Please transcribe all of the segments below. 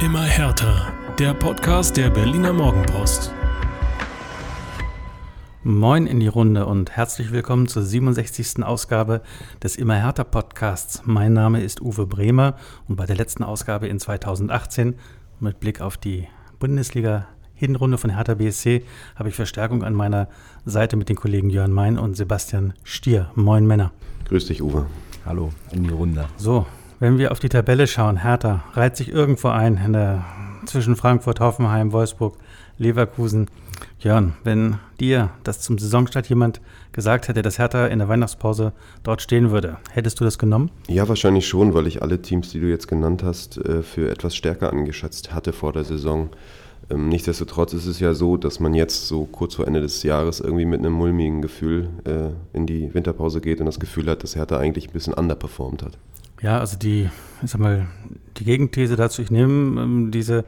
Immer härter. Der Podcast der Berliner Morgenpost. Moin in die Runde und herzlich willkommen zur 67. Ausgabe des Immer härter Podcasts. Mein Name ist Uwe Bremer und bei der letzten Ausgabe in 2018 mit Blick auf die Bundesliga Hinrunde von Hertha BSC habe ich Verstärkung an meiner Seite mit den Kollegen Jörn Mein und Sebastian Stier. Moin Männer. Grüß dich, Uwe. Hallo in die Runde. So, wenn wir auf die Tabelle schauen, Hertha reiht sich irgendwo ein in der, zwischen Frankfurt, Hoffenheim, Wolfsburg, Leverkusen. Jörn, wenn dir das zum Saisonstart jemand gesagt hätte, dass Hertha in der Weihnachtspause dort stehen würde, hättest du das genommen? Ja, wahrscheinlich schon, weil ich alle Teams, die du jetzt genannt hast, äh, für etwas stärker angeschätzt hatte vor der Saison. Ähm, nichtsdestotrotz ist es ja so, dass man jetzt so kurz vor Ende des Jahres irgendwie mit einem mulmigen Gefühl äh, in die Winterpause geht und das Gefühl hat, dass Hertha eigentlich ein bisschen underperformt hat. Ja, also die, ich sag mal, die Gegenthese dazu, ich nehme ähm, diese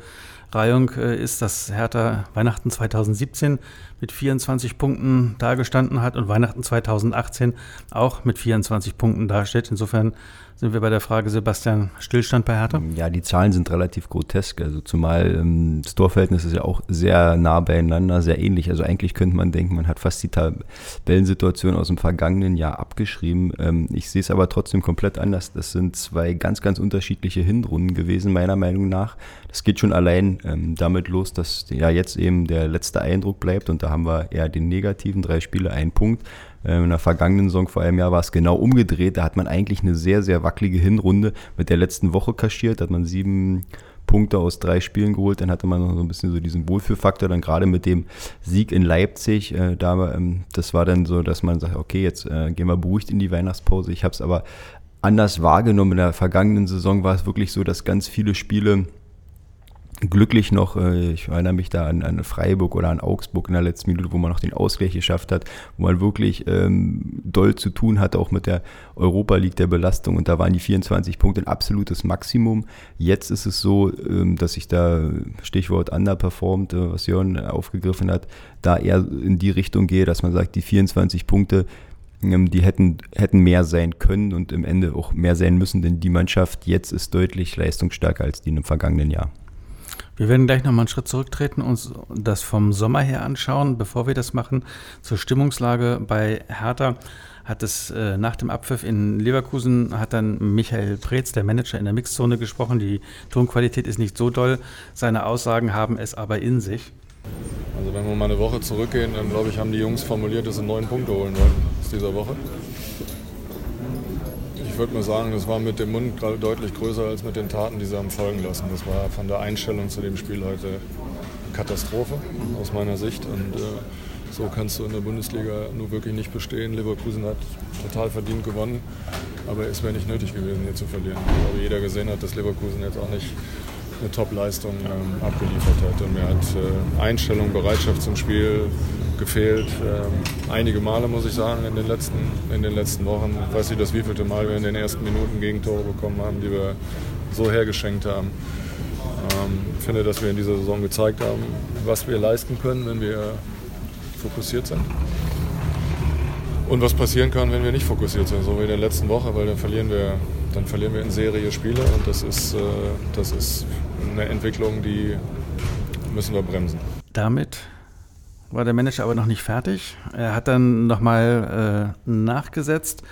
Reihung, äh, ist, dass Hertha Weihnachten 2017 mit 24 Punkten dagestanden hat und Weihnachten 2018 auch mit 24 Punkten dasteht. Insofern sind wir bei der Frage, Sebastian, Stillstand bei Hertha? Ja, die Zahlen sind relativ grotesk. Also zumal ähm, das Torverhältnis ist ja auch sehr nah beieinander, sehr ähnlich. Also eigentlich könnte man denken, man hat fast die Tabellensituation aus dem vergangenen Jahr abgeschrieben. Ähm, ich sehe es aber trotzdem komplett anders. Das sind zwei ganz, ganz unterschiedliche Hinrunden gewesen, meiner Meinung nach. Das geht schon allein ähm, damit los, dass ja jetzt eben der letzte Eindruck bleibt und da haben wir eher den negativen, drei Spiele, ein Punkt. Ähm, in der vergangenen Saison vor einem Jahr war es genau umgedreht. Da hat man eigentlich eine sehr, sehr wackelige Hinrunde mit der letzten Woche kaschiert. Da hat man sieben Punkte aus drei Spielen geholt. Dann hatte man noch so ein bisschen so diesen Wohlfühlfaktor. Dann gerade mit dem Sieg in Leipzig, äh, ähm, das war dann so, dass man sagt, okay, jetzt äh, gehen wir beruhigt in die Weihnachtspause. Ich habe es aber anders wahrgenommen. In der vergangenen Saison war es wirklich so, dass ganz viele Spiele glücklich noch, äh, ich erinnere mich da an, an Freiburg oder an Augsburg in der letzten Minute, wo man noch den Ausgleich geschafft hat, wo man wirklich ähm, doll zu tun hatte, auch mit der Europa League der Belastung. Und da waren die 24 Punkte ein absolutes Maximum. Jetzt ist es so, ähm, dass ich da, Stichwort underperformed, äh, was Jörn aufgegriffen hat, da eher in die Richtung gehe, dass man sagt, die 24 Punkte, ähm, die hätten, hätten mehr sein können und im Ende auch mehr sein müssen, denn die Mannschaft jetzt ist deutlich leistungsstärker als die im vergangenen Jahr. Wir werden gleich nochmal einen Schritt zurücktreten und uns das vom Sommer her anschauen. Bevor wir das machen, zur Stimmungslage bei Hertha hat es äh, nach dem Abpfiff in Leverkusen, hat dann Michael Preetz, der Manager in der Mixzone, gesprochen. Die Tonqualität ist nicht so doll. Seine Aussagen haben es aber in sich. Also wenn wir mal eine Woche zurückgehen, dann glaube ich, haben die Jungs formuliert, dass sie neun Punkte holen wollen aus dieser Woche würde mal sagen, das war mit dem Mund deutlich größer als mit den Taten, die sie haben folgen lassen. Das war von der Einstellung zu dem Spiel heute Katastrophe aus meiner Sicht. Und äh, so kannst du in der Bundesliga nur wirklich nicht bestehen. Leverkusen hat total verdient gewonnen, aber es wäre nicht nötig gewesen, hier zu verlieren. Ich jeder gesehen hat, dass Leverkusen jetzt auch nicht eine Top-Leistung ähm, abgeliefert hat. Und mir hat äh, Einstellung, Bereitschaft zum Spiel gefehlt. Ähm, einige Male, muss ich sagen, in den, letzten, in den letzten Wochen. Ich weiß nicht, das wievielte Mal wir in den ersten Minuten Gegentore bekommen haben, die wir so hergeschenkt haben. Ähm, ich finde, dass wir in dieser Saison gezeigt haben, was wir leisten können, wenn wir fokussiert sind. Und was passieren kann, wenn wir nicht fokussiert sind, so wie in der letzten Woche, weil dann verlieren wir, dann verlieren wir in Serie Spiele und das ist, äh, das ist eine Entwicklung, die müssen wir bremsen. Damit war der Manager aber noch nicht fertig. Er hat dann nochmal äh, nachgesetzt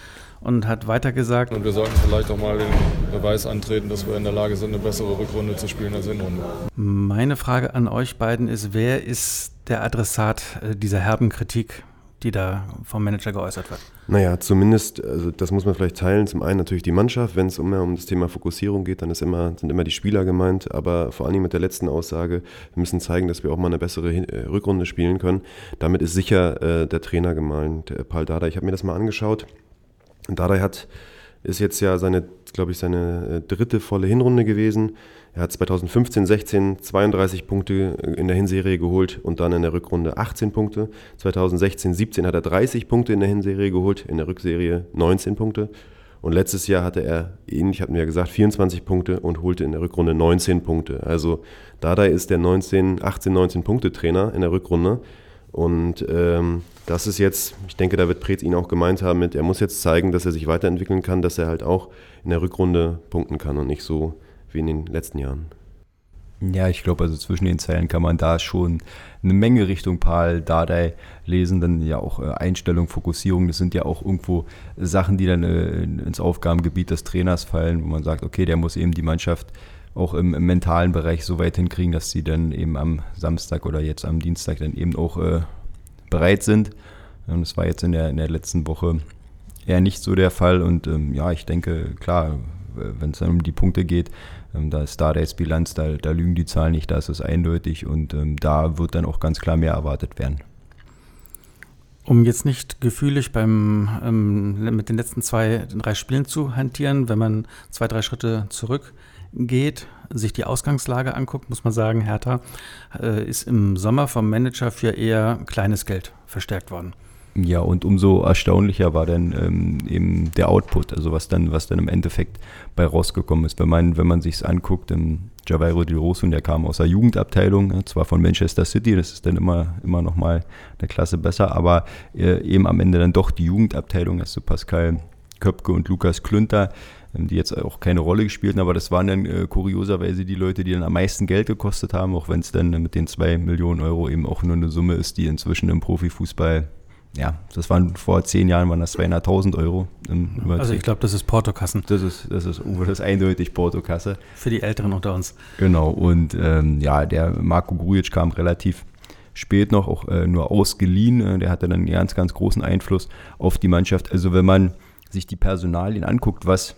und hat weiter gesagt. Und wir sollten vielleicht auch mal den Beweis antreten, dass wir in der Lage sind, eine bessere Rückrunde zu spielen als Hinrunde. Meine Frage an euch beiden ist, wer ist der Adressat äh, dieser herben Kritik die da vom Manager geäußert wird? Naja, zumindest, also das muss man vielleicht teilen. Zum einen natürlich die Mannschaft, wenn es immer um das Thema Fokussierung geht, dann ist immer, sind immer die Spieler gemeint, aber vor allem mit der letzten Aussage, wir müssen zeigen, dass wir auch mal eine bessere äh, Rückrunde spielen können. Damit ist sicher äh, der Trainer gemeint, der Paul Dada. Ich habe mir das mal angeschaut. Dada hat, ist jetzt ja seine, glaube ich, seine äh, dritte volle Hinrunde gewesen. Er hat 2015, 16 32 Punkte in der Hinserie geholt und dann in der Rückrunde 18 Punkte. 2016, 17 hat er 30 Punkte in der Hinserie geholt, in der Rückserie 19 Punkte. Und letztes Jahr hatte er, ähnlich hatten wir ja gesagt, 24 Punkte und holte in der Rückrunde 19 Punkte. Also Dardai ist der 19, 18, 19 Punkte Trainer in der Rückrunde. Und ähm, das ist jetzt, ich denke, da wird Preetz ihn auch gemeint haben mit, er muss jetzt zeigen, dass er sich weiterentwickeln kann, dass er halt auch in der Rückrunde punkten kann und nicht so wie in den letzten Jahren. Ja, ich glaube, also zwischen den Zeilen kann man da schon eine Menge Richtung Paul Dardai lesen. Dann ja auch äh, Einstellung, Fokussierung. Das sind ja auch irgendwo Sachen, die dann äh, ins Aufgabengebiet des Trainers fallen, wo man sagt, okay, der muss eben die Mannschaft auch im, im mentalen Bereich so weit hinkriegen, dass sie dann eben am Samstag oder jetzt am Dienstag dann eben auch äh, bereit sind. Und das war jetzt in der, in der letzten Woche eher nicht so der Fall. Und ähm, ja, ich denke, klar, wenn es dann um die Punkte geht, ähm, da ist Stardays Bilanz, da, da, lügen die Zahlen nicht, da ist es eindeutig und ähm, da wird dann auch ganz klar mehr erwartet werden. Um jetzt nicht gefühlig beim, ähm, mit den letzten zwei, drei Spielen zu hantieren, wenn man zwei, drei Schritte zurückgeht, sich die Ausgangslage anguckt, muss man sagen, Hertha äh, ist im Sommer vom Manager für eher kleines Geld verstärkt worden. Ja, und umso erstaunlicher war dann ähm, eben der Output, also was dann, was dann im Endeffekt bei rausgekommen ist. Wenn man, wenn man sich es anguckt, ähm, Javairo Di Rosso, der kam aus der Jugendabteilung, zwar von Manchester City, das ist dann immer, immer nochmal eine Klasse besser, aber äh, eben am Ende dann doch die Jugendabteilung, also Pascal Köpke und Lukas Klünter, ähm, die jetzt auch keine Rolle gespielt haben, aber das waren dann äh, kurioserweise die Leute, die dann am meisten Geld gekostet haben, auch wenn es dann mit den zwei Millionen Euro eben auch nur eine Summe ist, die inzwischen im Profifußball ja, das waren vor zehn Jahren waren das 200.000 Euro. also ich glaube, das ist Portokassen. Das ist, das ist, das ist eindeutig Portokasse. Für die Älteren unter uns. Genau, und ähm, ja, der Marco Grujic kam relativ spät noch, auch äh, nur ausgeliehen. Äh, der hatte dann einen ganz, ganz großen Einfluss auf die Mannschaft. Also wenn man sich die Personalien anguckt, was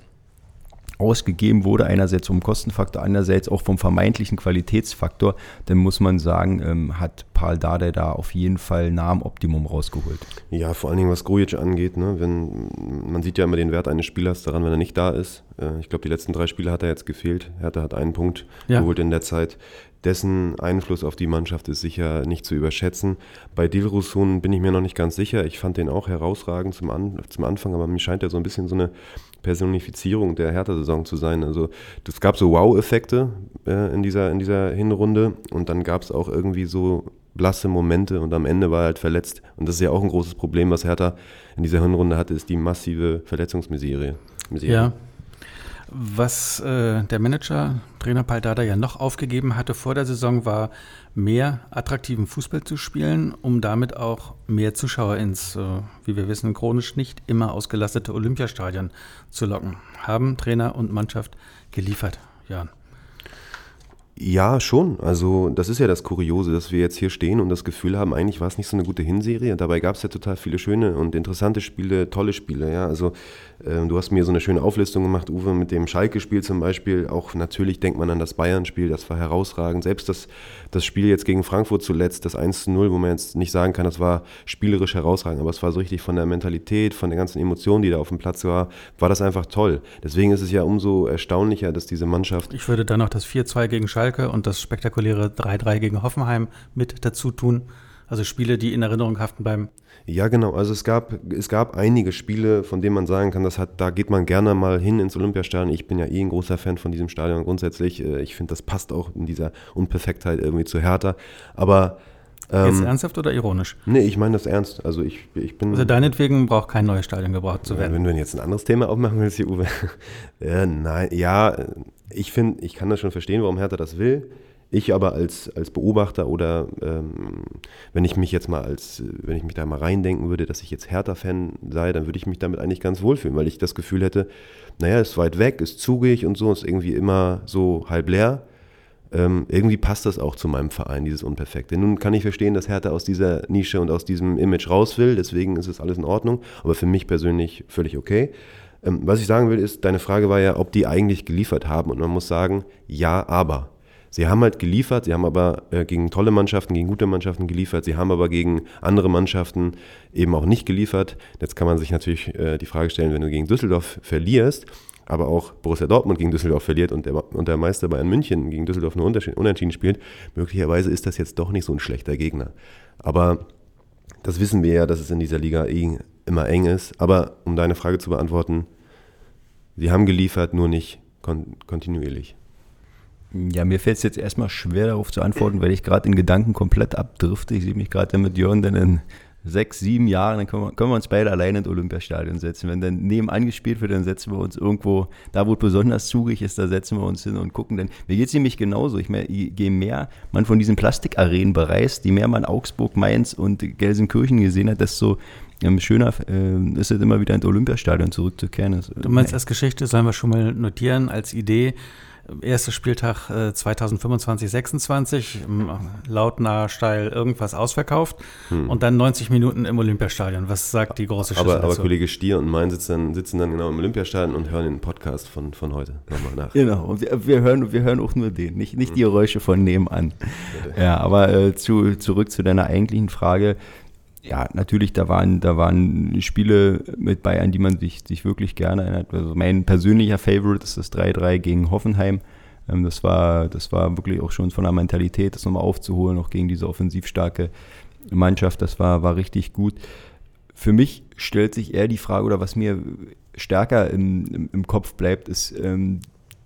ausgegeben wurde, einerseits vom Kostenfaktor, andererseits auch vom vermeintlichen Qualitätsfaktor, dann muss man sagen, ähm, hat Paul Dardai da auf jeden Fall nah am Optimum rausgeholt. Ja, vor allen Dingen was Grujic angeht, ne? wenn, man sieht ja immer den Wert eines Spielers daran, wenn er nicht da ist. Äh, ich glaube, die letzten drei Spiele hat er jetzt gefehlt. Hertha hat einen Punkt ja. geholt in der Zeit. Dessen Einfluss auf die Mannschaft ist sicher nicht zu überschätzen. Bei Dilrosun bin ich mir noch nicht ganz sicher. Ich fand den auch herausragend zum, An zum Anfang, aber mir scheint er so ein bisschen so eine Personifizierung der Hertha-Saison zu sein. Also es gab so Wow-Effekte äh, in, dieser, in dieser Hinrunde und dann gab es auch irgendwie so blasse Momente und am Ende war er halt verletzt. Und das ist ja auch ein großes Problem, was Hertha in dieser Hinrunde hatte, ist die massive Verletzungsmiserie. Miserie. Ja. Was äh, der Manager, Trainer Paldada, ja noch aufgegeben hatte vor der Saison, war mehr attraktiven Fußball zu spielen, um damit auch mehr Zuschauer ins, äh, wie wir wissen, chronisch nicht immer ausgelastete Olympiastadion zu locken. Haben Trainer und Mannschaft geliefert, Jan? Ja, schon. Also das ist ja das Kuriose, dass wir jetzt hier stehen und das Gefühl haben, eigentlich war es nicht so eine gute Hinserie. Dabei gab es ja total viele schöne und interessante Spiele, tolle Spiele. Ja, also äh, du hast mir so eine schöne Auflistung gemacht, Uwe, mit dem Schalke-Spiel zum Beispiel. Auch natürlich denkt man an das Bayern-Spiel, das war herausragend. Selbst das, das Spiel jetzt gegen Frankfurt zuletzt, das 1-0, wo man jetzt nicht sagen kann, das war spielerisch herausragend, aber es war so richtig von der Mentalität, von der ganzen Emotion, die da auf dem Platz war, war das einfach toll. Deswegen ist es ja umso erstaunlicher, dass diese Mannschaft. Ich würde dann noch das 4-2 gegen Schalke Schalke und das spektakuläre 3-3 gegen Hoffenheim mit dazu tun. Also Spiele, die in Erinnerung haften bleiben. Ja, genau. Also es gab, es gab einige Spiele, von denen man sagen kann, das hat, da geht man gerne mal hin ins Olympiastadion. Ich bin ja eh ein großer Fan von diesem Stadion grundsätzlich. Äh, ich finde, das passt auch in dieser Unperfektheit irgendwie zu Hertha. Aber ähm, Jetzt ernsthaft oder ironisch? Nee, ich meine das ernst. Also ich, ich bin. Also deinetwegen braucht kein neues Stadion gebraucht zu werden. Wenn du jetzt ein anderes Thema aufmachen willst, hier, Uwe. äh, nein, ja, ich finde, ich kann das schon verstehen, warum Hertha das will. Ich aber als, als Beobachter oder ähm, wenn ich mich jetzt mal als, wenn ich mich da mal reindenken würde, dass ich jetzt Hertha-Fan sei, dann würde ich mich damit eigentlich ganz wohlfühlen, weil ich das Gefühl hätte, naja, ist weit weg, ist zugig und so, ist irgendwie immer so halb leer. Ähm, irgendwie passt das auch zu meinem Verein, dieses Unperfekte. Nun kann ich verstehen, dass Hertha aus dieser Nische und aus diesem Image raus will, deswegen ist es alles in Ordnung, aber für mich persönlich völlig okay. Ähm, was ich sagen will, ist, deine Frage war ja, ob die eigentlich geliefert haben. Und man muss sagen, ja, aber. Sie haben halt geliefert, sie haben aber äh, gegen tolle Mannschaften, gegen gute Mannschaften geliefert, sie haben aber gegen andere Mannschaften eben auch nicht geliefert. Jetzt kann man sich natürlich äh, die Frage stellen, wenn du gegen Düsseldorf verlierst, aber auch Borussia Dortmund gegen Düsseldorf verliert und der, und der Meister Bayern München gegen Düsseldorf nur unentschieden spielt, möglicherweise ist das jetzt doch nicht so ein schlechter Gegner. Aber das wissen wir ja, dass es in dieser Liga eh immer eng ist. Aber um deine Frage zu beantworten, sie haben geliefert, nur nicht kon kontinuierlich. Ja, mir fällt es jetzt erstmal schwer darauf zu antworten, weil ich gerade in Gedanken komplett abdrifte. Ich sehe mich gerade mit Jörn dann in sechs, sieben Jahren, dann können wir, können wir uns beide alleine ins Olympiastadion setzen. Wenn dann nebenan gespielt wird, dann setzen wir uns irgendwo, da wo es besonders zugig ist, da setzen wir uns hin und gucken. Denn mir geht es nämlich genauso. Ich mehr, je mehr man von diesen Plastikarenen bereist, je mehr man Augsburg, Mainz und Gelsenkirchen gesehen hat, desto ähm, schöner äh, ist es immer wieder ins Olympiastadion zurückzukehren. Das, du meinst, als Geschichte sollen wir schon mal notieren, als Idee, erster Spieltag äh, 2025, 26, lautnah steil irgendwas ausverkauft hm. und dann 90 Minuten im Olympiastadion. Was sagt die große Schüssel aber, aber Kollege Stier und mein sitzen dann, sitzen dann genau im Olympiastadion und hören den Podcast von, von heute nochmal nach. Genau, und wir, wir, hören, wir hören auch nur den, nicht, nicht hm. die Geräusche von nebenan. Bitte. Ja, aber äh, zu, zurück zu deiner eigentlichen Frage ja, natürlich, da waren, da waren Spiele mit Bayern, die man sich, sich wirklich gerne erinnert. Also mein persönlicher Favorite ist das 3-3 gegen Hoffenheim. Ähm, das, war, das war wirklich auch schon von der Mentalität, das nochmal aufzuholen, auch gegen diese offensiv starke Mannschaft. Das war, war richtig gut. Für mich stellt sich eher die Frage, oder was mir stärker im, im, im Kopf bleibt, ist ähm,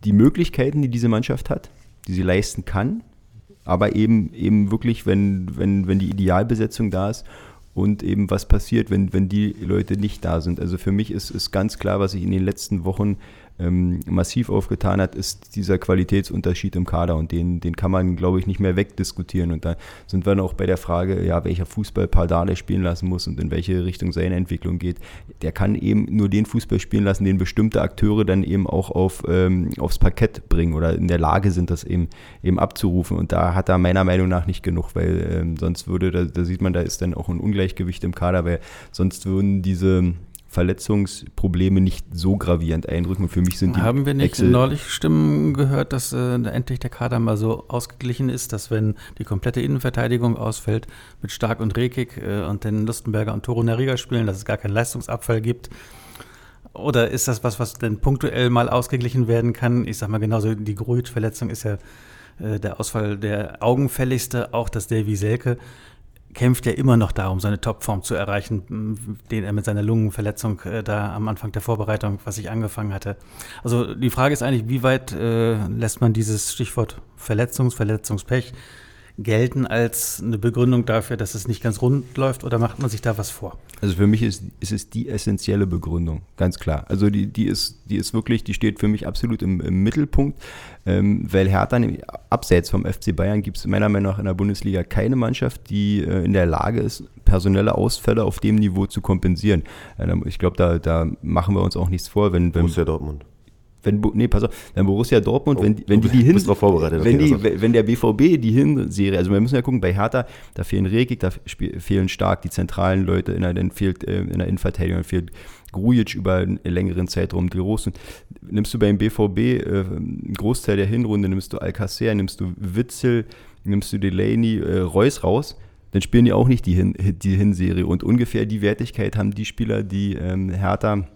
die Möglichkeiten, die diese Mannschaft hat, die sie leisten kann, aber eben, eben wirklich, wenn, wenn, wenn die Idealbesetzung da ist und eben was passiert, wenn, wenn die Leute nicht da sind. Also für mich ist, ist ganz klar, was ich in den letzten Wochen ähm, massiv aufgetan hat, ist dieser Qualitätsunterschied im Kader und den, den kann man, glaube ich, nicht mehr wegdiskutieren. Und da sind wir dann auch bei der Frage, ja, welcher Fußball Pardale spielen lassen muss und in welche Richtung seine Entwicklung geht. Der kann eben nur den Fußball spielen lassen, den bestimmte Akteure dann eben auch auf, ähm, aufs Parkett bringen oder in der Lage sind, das eben, eben abzurufen. Und da hat er meiner Meinung nach nicht genug, weil ähm, sonst würde, da, da sieht man, da ist dann auch ein Ungleichgewicht im Kader, weil sonst würden diese Verletzungsprobleme nicht so gravierend eindrücken. für mich sind die Haben wir nicht Excel neulich Stimmen gehört, dass äh, endlich der Kader mal so ausgeglichen ist, dass wenn die komplette Innenverteidigung ausfällt mit Stark und Rekik äh, und den Lustenberger und Toro Nariga spielen, dass es gar keinen Leistungsabfall gibt? Oder ist das was, was denn punktuell mal ausgeglichen werden kann? Ich sag mal genauso, die Gruitsch-Verletzung ist ja äh, der Ausfall der augenfälligste, auch das Davy Selke kämpft ja immer noch darum, seine Topform zu erreichen, den er mit seiner Lungenverletzung äh, da am Anfang der Vorbereitung, was ich angefangen hatte. Also die Frage ist eigentlich, wie weit äh, lässt man dieses Stichwort Verletzungs, Verletzungspech gelten als eine Begründung dafür, dass es nicht ganz rund läuft oder macht man sich da was vor? Also für mich ist, ist es die essentielle Begründung, ganz klar. Also die, die, ist, die ist wirklich, die steht für mich absolut im, im Mittelpunkt, ähm, weil Hertha, abseits vom FC Bayern, gibt es meiner Meinung nach in der Bundesliga keine Mannschaft, die äh, in der Lage ist, personelle Ausfälle auf dem Niveau zu kompensieren. Äh, ich glaube, da, da machen wir uns auch nichts vor, wenn, wenn Borussia Dortmund wenn, nee, pass auf, wenn Borussia Dortmund, oh, wenn, wenn die die hin, wenn, die, wenn der BVB die Hinserie, also wir müssen ja gucken, bei Hertha, da fehlen Regik, da fehlen stark die zentralen Leute, in der, dann fehlt äh, in der Innenverteidigung, fehlt Grujic über einen längeren Zeitraum, die Großen. Nimmst du beim BVB äh, einen Großteil der Hinrunde, nimmst du Alcacer, nimmst du Witzel, nimmst du Delaney, äh, Reus raus, dann spielen die auch nicht die, Hin die Hinserie. Und ungefähr die Wertigkeit haben die Spieler, die ähm, Hertha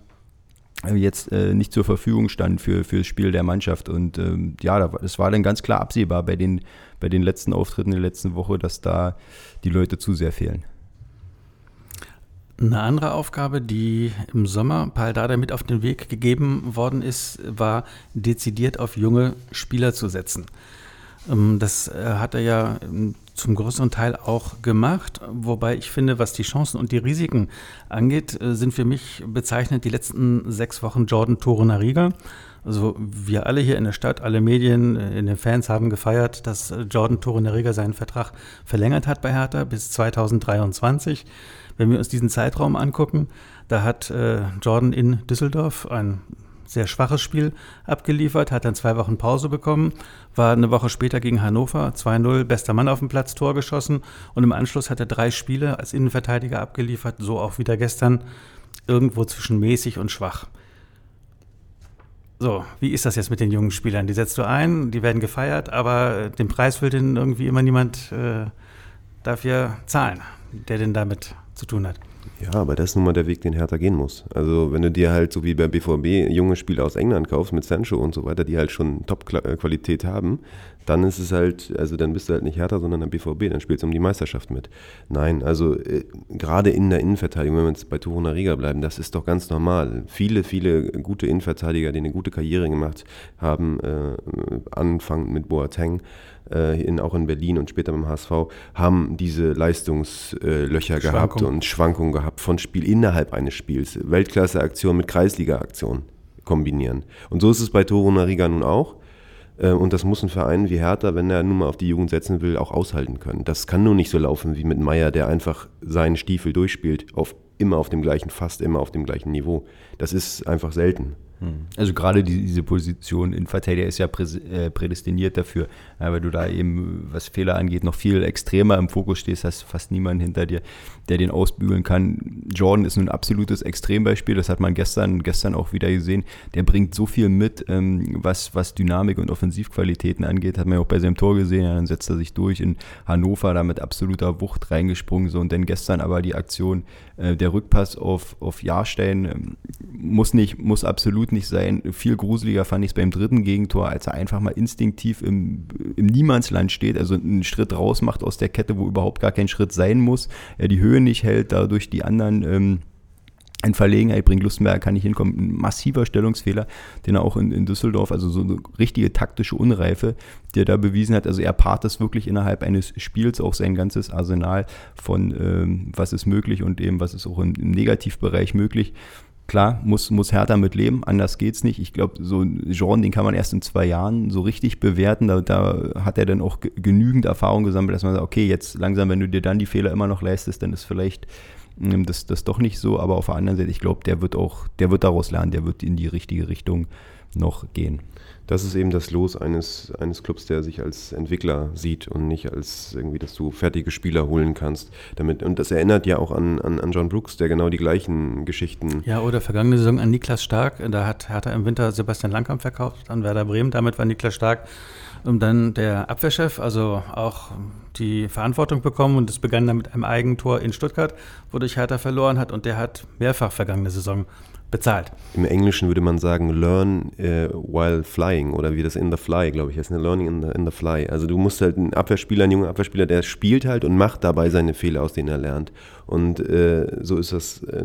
jetzt äh, nicht zur Verfügung stand für, für das Spiel der Mannschaft. Und ähm, ja, das war dann ganz klar absehbar bei den, bei den letzten Auftritten der letzten Woche, dass da die Leute zu sehr fehlen. Eine andere Aufgabe, die im Sommer Paul Dada mit auf den Weg gegeben worden ist, war dezidiert auf junge Spieler zu setzen. Ähm, das äh, hat er ja zum größeren Teil auch gemacht. Wobei ich finde, was die Chancen und die Risiken angeht, äh, sind für mich bezeichnend die letzten sechs Wochen Jordan Torunariga. Also wir alle hier in der Stadt, alle Medien, äh, in den Fans haben gefeiert, dass Jordan Torunariga seinen Vertrag verlängert hat bei Hertha bis 2023. Wenn wir uns diesen Zeitraum angucken, da hat Jordan in Düsseldorf ein sehr schwaches Spiel abgeliefert, hat dann zwei Wochen Pause bekommen, war eine Woche später gegen Hannover 2-0, bester Mann auf dem Platz, Tor geschossen und im Anschluss hat er drei Spiele als Innenverteidiger abgeliefert, so auch wieder gestern, irgendwo zwischen mäßig und schwach. So, wie ist das jetzt mit den jungen Spielern? Die setzt du ein, die werden gefeiert, aber den Preis will denn irgendwie immer niemand äh, dafür zahlen, der denn damit zu tun hat. Ja, aber das ist nun mal der Weg, den Hertha gehen muss. Also wenn du dir halt so wie bei BVB junge Spieler aus England kaufst mit Sancho und so weiter, die halt schon Top-Qualität haben, dann ist es halt, also dann bist du halt nicht Hertha, sondern der BVB, dann spielst du um die Meisterschaft mit. Nein, also äh, gerade in der Innenverteidigung, wenn wir jetzt bei Toruna Riga bleiben, das ist doch ganz normal. Viele, viele gute Innenverteidiger, die eine gute Karriere gemacht haben, äh, anfangend mit Boateng, äh, in, auch in Berlin und später beim HSV, haben diese Leistungslöcher gehabt und Schwankungen gehabt von Spiel innerhalb eines Spiels. Weltklasse-Aktion mit Kreisliga-Aktion kombinieren. Und so ist es bei Toro Nariga nun auch. Äh, und das muss ein Verein wie Hertha, wenn er nun mal auf die Jugend setzen will, auch aushalten können. Das kann nur nicht so laufen wie mit Meier, der einfach seinen Stiefel durchspielt, auf, immer auf dem gleichen, fast immer auf dem gleichen Niveau. Das ist einfach selten. Hm. Also gerade die, diese Position in Verteidiger ist ja äh, prädestiniert dafür, weil du da eben, was Fehler angeht, noch viel extremer im Fokus stehst, hast fast niemanden hinter dir, der den ausbügeln kann. Jordan ist ein absolutes Extrembeispiel, das hat man gestern, gestern auch wieder gesehen. Der bringt so viel mit, ähm, was, was Dynamik und Offensivqualitäten angeht, hat man ja auch bei seinem Tor gesehen, ja, dann setzt er sich durch in Hannover, da mit absoluter Wucht reingesprungen, so und dann gestern aber die Aktion, äh, der Rückpass auf, auf Jahrstein, ähm, muss nicht, muss absolut nicht sein. Viel gruseliger fand ich es beim dritten Gegentor, als er einfach mal instinktiv im, im Niemandsland steht, also einen Schritt raus macht aus der Kette, wo überhaupt gar kein Schritt sein muss. Er die Höhe nicht hält, dadurch die anderen ähm, in Verlegenheit bringt. Lustenberg kann nicht hinkommen. Ein massiver Stellungsfehler, den er auch in, in, Düsseldorf, also so eine richtige taktische Unreife, die er da bewiesen hat. Also er paart das wirklich innerhalb eines Spiels auch sein ganzes Arsenal von ähm, was ist möglich und eben was ist auch im, im Negativbereich möglich. Klar, muss, muss Hertha mit leben, anders geht's nicht. Ich glaube, so Jean, den kann man erst in zwei Jahren so richtig bewerten. Da, da hat er dann auch genügend Erfahrung gesammelt, dass man sagt, okay, jetzt langsam, wenn du dir dann die Fehler immer noch leistest, dann ist vielleicht das, das doch nicht so. Aber auf der anderen Seite, ich glaube, der wird auch, der wird daraus lernen, der wird in die richtige Richtung noch gehen das ist eben das Los eines, eines Clubs, der sich als Entwickler sieht und nicht als irgendwie, dass du fertige Spieler holen kannst. Damit, und das erinnert ja auch an, an, an John Brooks, der genau die gleichen Geschichten. Ja, oder vergangene Saison an Niklas Stark. Da hat Hertha im Winter Sebastian Langkamp verkauft an Werder Bremen. Damit war Niklas Stark und dann der Abwehrchef, also auch die Verantwortung bekommen und es begann dann mit einem Eigentor in Stuttgart, wodurch Hertha verloren hat und der hat mehrfach vergangene Saison bezahlt. Im Englischen würde man sagen, learn uh, while flying oder wie das in the fly, glaube ich, heißt eine Learning in the, in the fly. Also du musst halt einen Abwehrspieler, einen jungen Abwehrspieler, der spielt halt und macht dabei seine Fehler, aus denen er lernt. Und äh, so ist das, äh,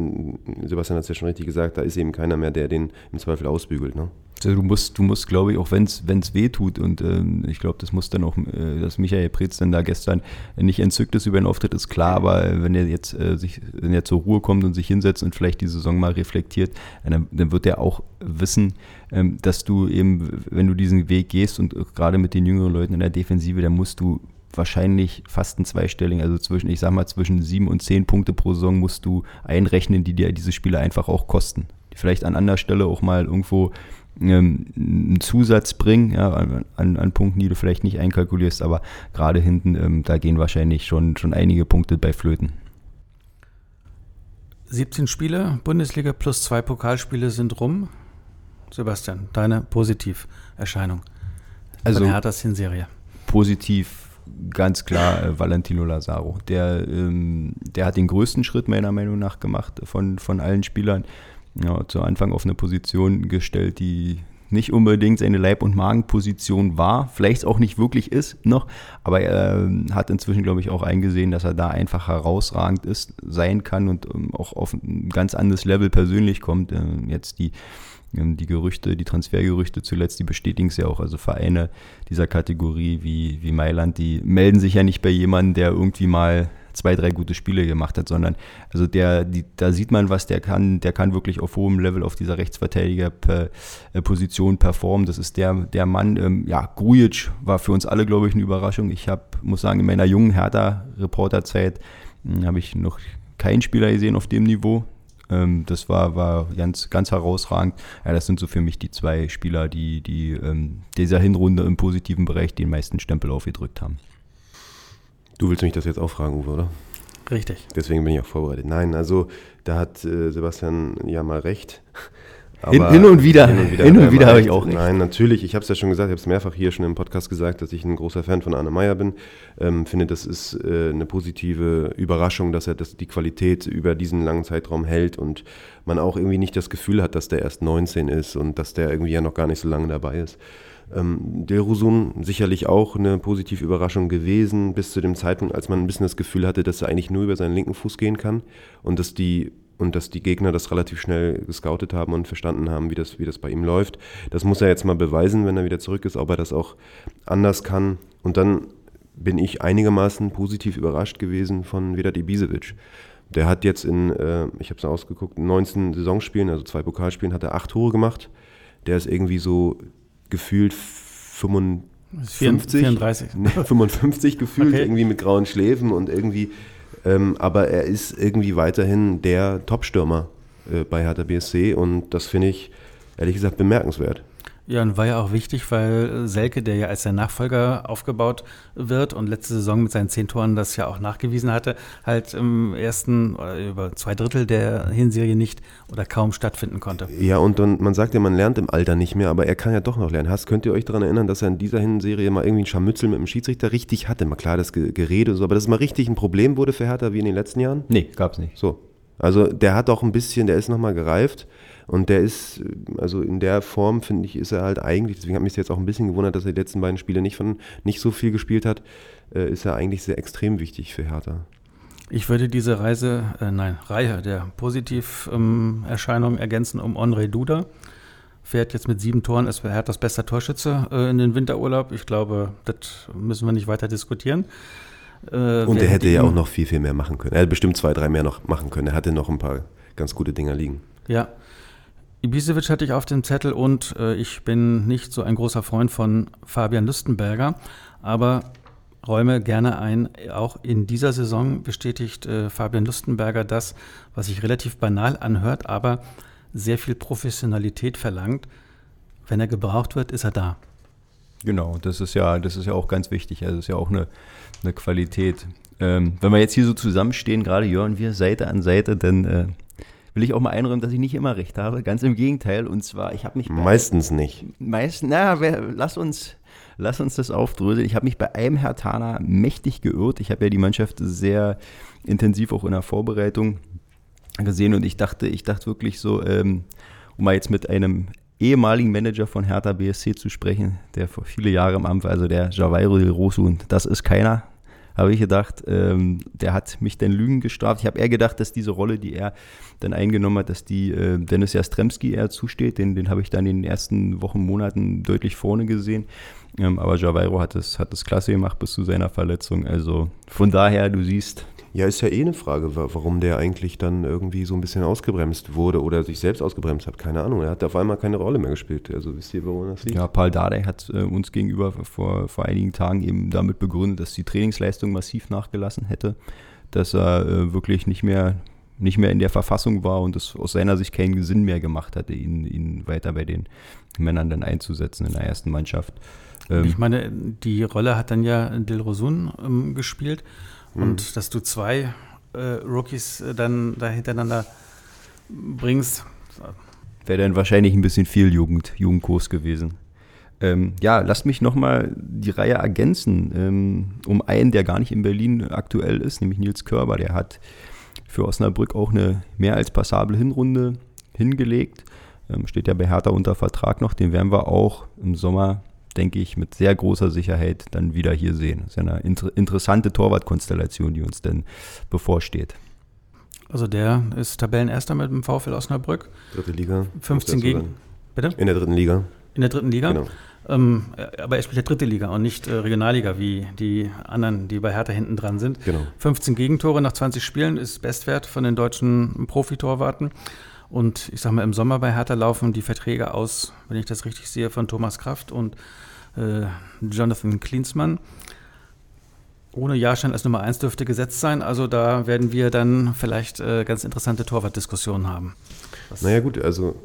Sebastian hat es ja schon richtig gesagt, da ist eben keiner mehr, der den im Zweifel ausbügelt. Ne? Du musst, du musst, glaube ich, auch wenn es weh tut und ähm, ich glaube, das muss dann auch, äh, dass Michael Preetz dann da gestern nicht entzückt ist über den Auftritt, ist klar, aber wenn er jetzt äh, sich, wenn er zur Ruhe kommt und sich hinsetzt und vielleicht die Saison mal reflektiert, dann, dann wird er auch wissen, ähm, dass du eben, wenn du diesen Weg gehst und gerade mit den jüngeren Leuten in der Defensive, dann musst du wahrscheinlich fast ein zweistelligen, also zwischen, ich sag mal, zwischen sieben und zehn Punkte pro Saison musst du einrechnen, die dir diese Spiele einfach auch kosten. Vielleicht an anderer Stelle auch mal irgendwo ähm, einen Zusatz bringen, ja, an, an, Punkten, die du vielleicht nicht einkalkulierst, aber gerade hinten, ähm, da gehen wahrscheinlich schon, schon einige Punkte bei Flöten. 17 Spiele, Bundesliga plus zwei Pokalspiele sind rum. Sebastian, deine Positiverscheinung also, Herthas Hinserie. Positiv ganz klar äh, Valentino Lazaro. Der, ähm, der hat den größten Schritt meiner Meinung nach gemacht von, von allen Spielern ja, zu Anfang auf eine Position gestellt, die nicht unbedingt seine Leib- und Magenposition war, vielleicht auch nicht wirklich ist noch, aber er äh, hat inzwischen, glaube ich, auch eingesehen, dass er da einfach herausragend ist, sein kann und ähm, auch auf ein ganz anderes Level persönlich kommt. Äh, jetzt die, die Gerüchte, die Transfergerüchte zuletzt, die bestätigen es ja auch. Also Vereine dieser Kategorie wie, wie Mailand, die melden sich ja nicht bei jemandem, der irgendwie mal zwei, drei gute Spiele gemacht hat, sondern also der, die, da sieht man, was der kann. Der kann wirklich auf hohem Level auf dieser Rechtsverteidigerposition performen. Das ist der, der Mann. Ähm, ja, Grujic war für uns alle, glaube ich, eine Überraschung. Ich habe, muss sagen, in meiner jungen Hertha-Reporterzeit hm, habe ich noch keinen Spieler gesehen auf dem Niveau. Ähm, das war, war ganz, ganz herausragend. Ja, das sind so für mich die zwei Spieler, die, die ähm, dieser Hinrunde im positiven Bereich den meisten Stempel aufgedrückt haben. Du willst mich das jetzt auch fragen, Uwe, oder? Richtig. Deswegen bin ich auch vorbereitet. Nein, also da hat äh, Sebastian ja mal recht. hin, hin, und wieder, hin und wieder, hin und wieder habe ich auch recht. Nein, natürlich, ich habe es ja schon gesagt, ich habe es mehrfach hier schon im Podcast gesagt, dass ich ein großer Fan von Arne Meyer bin. Ähm, finde, das ist äh, eine positive Überraschung, dass er das, die Qualität über diesen langen Zeitraum hält und man auch irgendwie nicht das Gefühl hat, dass der erst 19 ist und dass der irgendwie ja noch gar nicht so lange dabei ist. Ähm, Dilrosun sicherlich auch eine positive Überraschung gewesen, bis zu dem Zeitpunkt, als man ein bisschen das Gefühl hatte, dass er eigentlich nur über seinen linken Fuß gehen kann und dass die und dass die Gegner das relativ schnell gescoutet haben und verstanden haben, wie das, wie das bei ihm läuft. Das muss er jetzt mal beweisen, wenn er wieder zurück ist, ob er das auch anders kann. Und dann bin ich einigermaßen positiv überrascht gewesen von Vedat Ibisevic. Der hat jetzt in, äh, ich habe es ausgeguckt, 19 Saisonspielen, also zwei Pokalspielen, hat er acht Tore gemacht. Der ist irgendwie so gefühlt 55, 34. 55 gefühlt, okay. irgendwie mit grauen Schläfen und irgendwie ähm, aber er ist irgendwie weiterhin der Top-Stürmer äh, bei Hertha BSC und das finde ich ehrlich gesagt bemerkenswert. Ja, und war ja auch wichtig, weil Selke, der ja als der Nachfolger aufgebaut wird und letzte Saison mit seinen zehn Toren das ja auch nachgewiesen hatte, halt im ersten oder über zwei Drittel der Hinserie nicht oder kaum stattfinden konnte. Ja, und dann, man sagt ja, man lernt im Alter nicht mehr, aber er kann ja doch noch lernen. Hast, könnt ihr euch daran erinnern, dass er in dieser Hinserie mal irgendwie ein Scharmützel mit dem Schiedsrichter richtig hatte? Mal klar, das Gerede und so, aber dass es mal richtig ein Problem wurde für Hertha wie in den letzten Jahren? Nee, gab's nicht. So. Also der hat auch ein bisschen, der ist nochmal gereift. Und der ist, also in der Form, finde ich, ist er halt eigentlich, deswegen hat mich jetzt auch ein bisschen gewundert, dass er die letzten beiden Spiele nicht, von, nicht so viel gespielt hat, äh, ist er eigentlich sehr extrem wichtig für Hertha. Ich würde diese Reise, äh, nein, Reihe der Positiverscheinungen ähm, ergänzen um Andre Duda. Fährt jetzt mit sieben Toren, ist Herthas bester Torschütze äh, in den Winterurlaub. Ich glaube, das müssen wir nicht weiter diskutieren. Äh, Und er hätte ja auch noch viel, viel mehr machen können. Er hätte bestimmt zwei, drei mehr noch machen können. Er hatte noch ein paar ganz gute Dinger liegen. Ja, Ibisevic hatte ich auf dem Zettel und äh, ich bin nicht so ein großer Freund von Fabian Lüstenberger, aber räume gerne ein, auch in dieser Saison bestätigt äh, Fabian Lustenberger das, was sich relativ banal anhört, aber sehr viel Professionalität verlangt. Wenn er gebraucht wird, ist er da. Genau, das ist ja, das ist ja auch ganz wichtig. Also das ist ja auch eine, eine Qualität. Ähm, wenn wir jetzt hier so zusammenstehen, gerade Jörn, wir Seite an Seite, dann äh, will ich auch mal einräumen, dass ich nicht immer recht habe. Ganz im Gegenteil. Und zwar, ich habe mich. Meistens nicht. Meistens, na, wer, lass uns. Lass uns das aufdröseln. Ich habe mich bei einem Herr Tana mächtig geirrt. Ich habe ja die Mannschaft sehr intensiv auch in der Vorbereitung gesehen und ich dachte, ich dachte wirklich so, ähm, um mal jetzt mit einem ehemaligen Manager von Hertha BSC zu sprechen, der vor viele Jahre im Amt war, also der Javairo Del Rosso, und das ist keiner, habe ich gedacht, ähm, der hat mich dann Lügen gestraft. Ich habe eher gedacht, dass diese Rolle, die er dann eingenommen hat, dass die äh, Dennis Jastremski eher zusteht. Den, den habe ich dann in den ersten Wochen, Monaten deutlich vorne gesehen. Ähm, aber Javairo hat es, hat es klasse gemacht bis zu seiner Verletzung. Also von daher, du siehst, ja, ist ja eh eine Frage, warum der eigentlich dann irgendwie so ein bisschen ausgebremst wurde oder sich selbst ausgebremst hat. Keine Ahnung. Er hat auf einmal keine Rolle mehr gespielt. Also wisst ihr, warum das liegt? Ja, Paul Dardai hat äh, uns gegenüber vor, vor einigen Tagen eben damit begründet, dass die Trainingsleistung massiv nachgelassen hätte, dass er äh, wirklich nicht mehr nicht mehr in der Verfassung war und es aus seiner Sicht keinen Sinn mehr gemacht hatte, ihn, ihn weiter bei den Männern dann einzusetzen in der ersten Mannschaft. Ähm, ich meine, die Rolle hat dann ja Dilrosun ähm, gespielt und mhm. dass du zwei äh, Rookies äh, dann da hintereinander bringst. Wäre dann wahrscheinlich ein bisschen viel Jugend, Jugendkurs gewesen. Ähm, ja, lasst mich nochmal die Reihe ergänzen ähm, um einen, der gar nicht in Berlin aktuell ist, nämlich Nils Körber. Der hat für Osnabrück auch eine mehr als passable Hinrunde hingelegt. Ähm, steht ja bei Hertha unter Vertrag noch. Den werden wir auch im Sommer denke ich, mit sehr großer Sicherheit dann wieder hier sehen. Das ist ja eine inter interessante Torwartkonstellation, die uns dann bevorsteht. Also der ist Tabellenerster mit dem VfL Osnabrück. Dritte Liga. 15 gegen. Bitte? In der dritten Liga. In der dritten Liga? Genau. Ähm, aber er spielt ja dritte Liga und nicht äh, Regionalliga wie die anderen, die bei Hertha hinten dran sind. Genau. 15 Gegentore nach 20 Spielen ist Bestwert von den deutschen Profitorwarten. Und ich sage mal, im Sommer bei Hertha laufen die Verträge aus, wenn ich das richtig sehe, von Thomas Kraft und äh, Jonathan Klinsmann. Ohne Jahrstein als Nummer 1 dürfte gesetzt sein. Also da werden wir dann vielleicht äh, ganz interessante Torwartdiskussionen haben. Was naja gut, also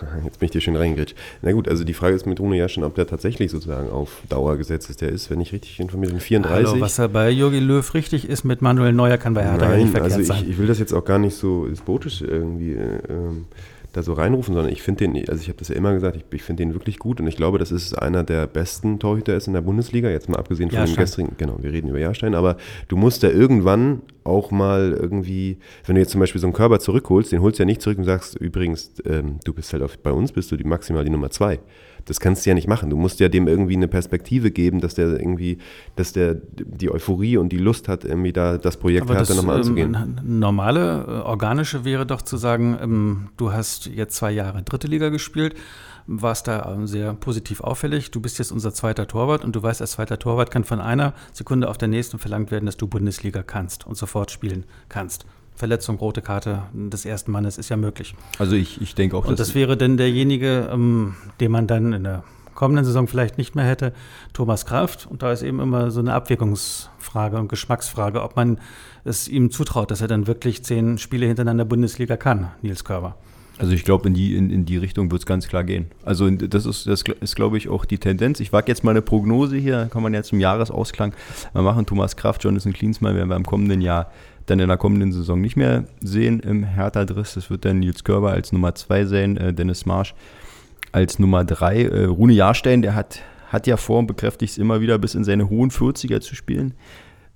Jetzt bin ich dir schön reingegritscht. Na gut, also die Frage ist mit Uno ja schon, ob der tatsächlich sozusagen auf Dauer gesetzt ist. Der ist, wenn ich richtig informiert bin, 34. Hallo, was er bei Jogi Löw richtig ist mit Manuel Neuer, kann bei Hertha Nein, nicht verkehrt also sein. Ich, ich will das jetzt auch gar nicht so despotisch irgendwie äh, ähm, da so reinrufen, sondern ich finde den, also ich habe das ja immer gesagt, ich, ich finde den wirklich gut und ich glaube, dass es einer der besten Torhüter ist in der Bundesliga, jetzt mal abgesehen von Jahrstein. dem gestrigen, genau, wir reden über Jahrstein, aber du musst ja irgendwann auch mal irgendwie, wenn du jetzt zum Beispiel so einen Körper zurückholst, den holst du ja nicht zurück und sagst, übrigens, ähm, du bist halt auf, bei uns bist du die maximal die Nummer zwei. Das kannst du ja nicht machen. Du musst ja dem irgendwie eine Perspektive geben, dass der irgendwie, dass der die Euphorie und die Lust hat, irgendwie da das Projekt Aber das nochmal anzugehen. ähm, normale, äh, organische wäre doch zu sagen, ähm, du hast jetzt zwei Jahre dritte Liga gespielt, warst da ähm, sehr positiv auffällig, du bist jetzt unser zweiter Torwart und du weißt, als zweiter Torwart kann von einer Sekunde auf der nächsten verlangt werden, dass du Bundesliga kannst und sofort spielen kannst. Verletzung, rote Karte des ersten Mannes ist ja möglich. Also ich, ich denke auch, Und das wäre dann derjenige, ähm, den man dann in der kommenden Saison vielleicht nicht mehr hätte, Thomas Kraft. Und da ist eben immer so eine Abwägungsfrage und Geschmacksfrage, ob man es ihm zutraut, dass er dann wirklich zehn Spiele hintereinander Bundesliga kann, Nils Körber. Also ich glaube, in die, in, in die Richtung wird es ganz klar gehen. Also das ist, das ist glaube ich, auch die Tendenz. Ich wage jetzt mal eine Prognose hier, kann man jetzt zum Jahresausklang mal machen. Thomas Kraft, Jonathan Klinsmann werden wir im kommenden Jahr dann in der kommenden Saison nicht mehr sehen im Hertha-Driss. Das wird dann Nils Körber als Nummer zwei sein, äh, Dennis Marsch als Nummer drei. Äh, Rune Jahrstein, der hat, hat ja vor und bekräftigt es immer wieder, bis in seine hohen 40er zu spielen.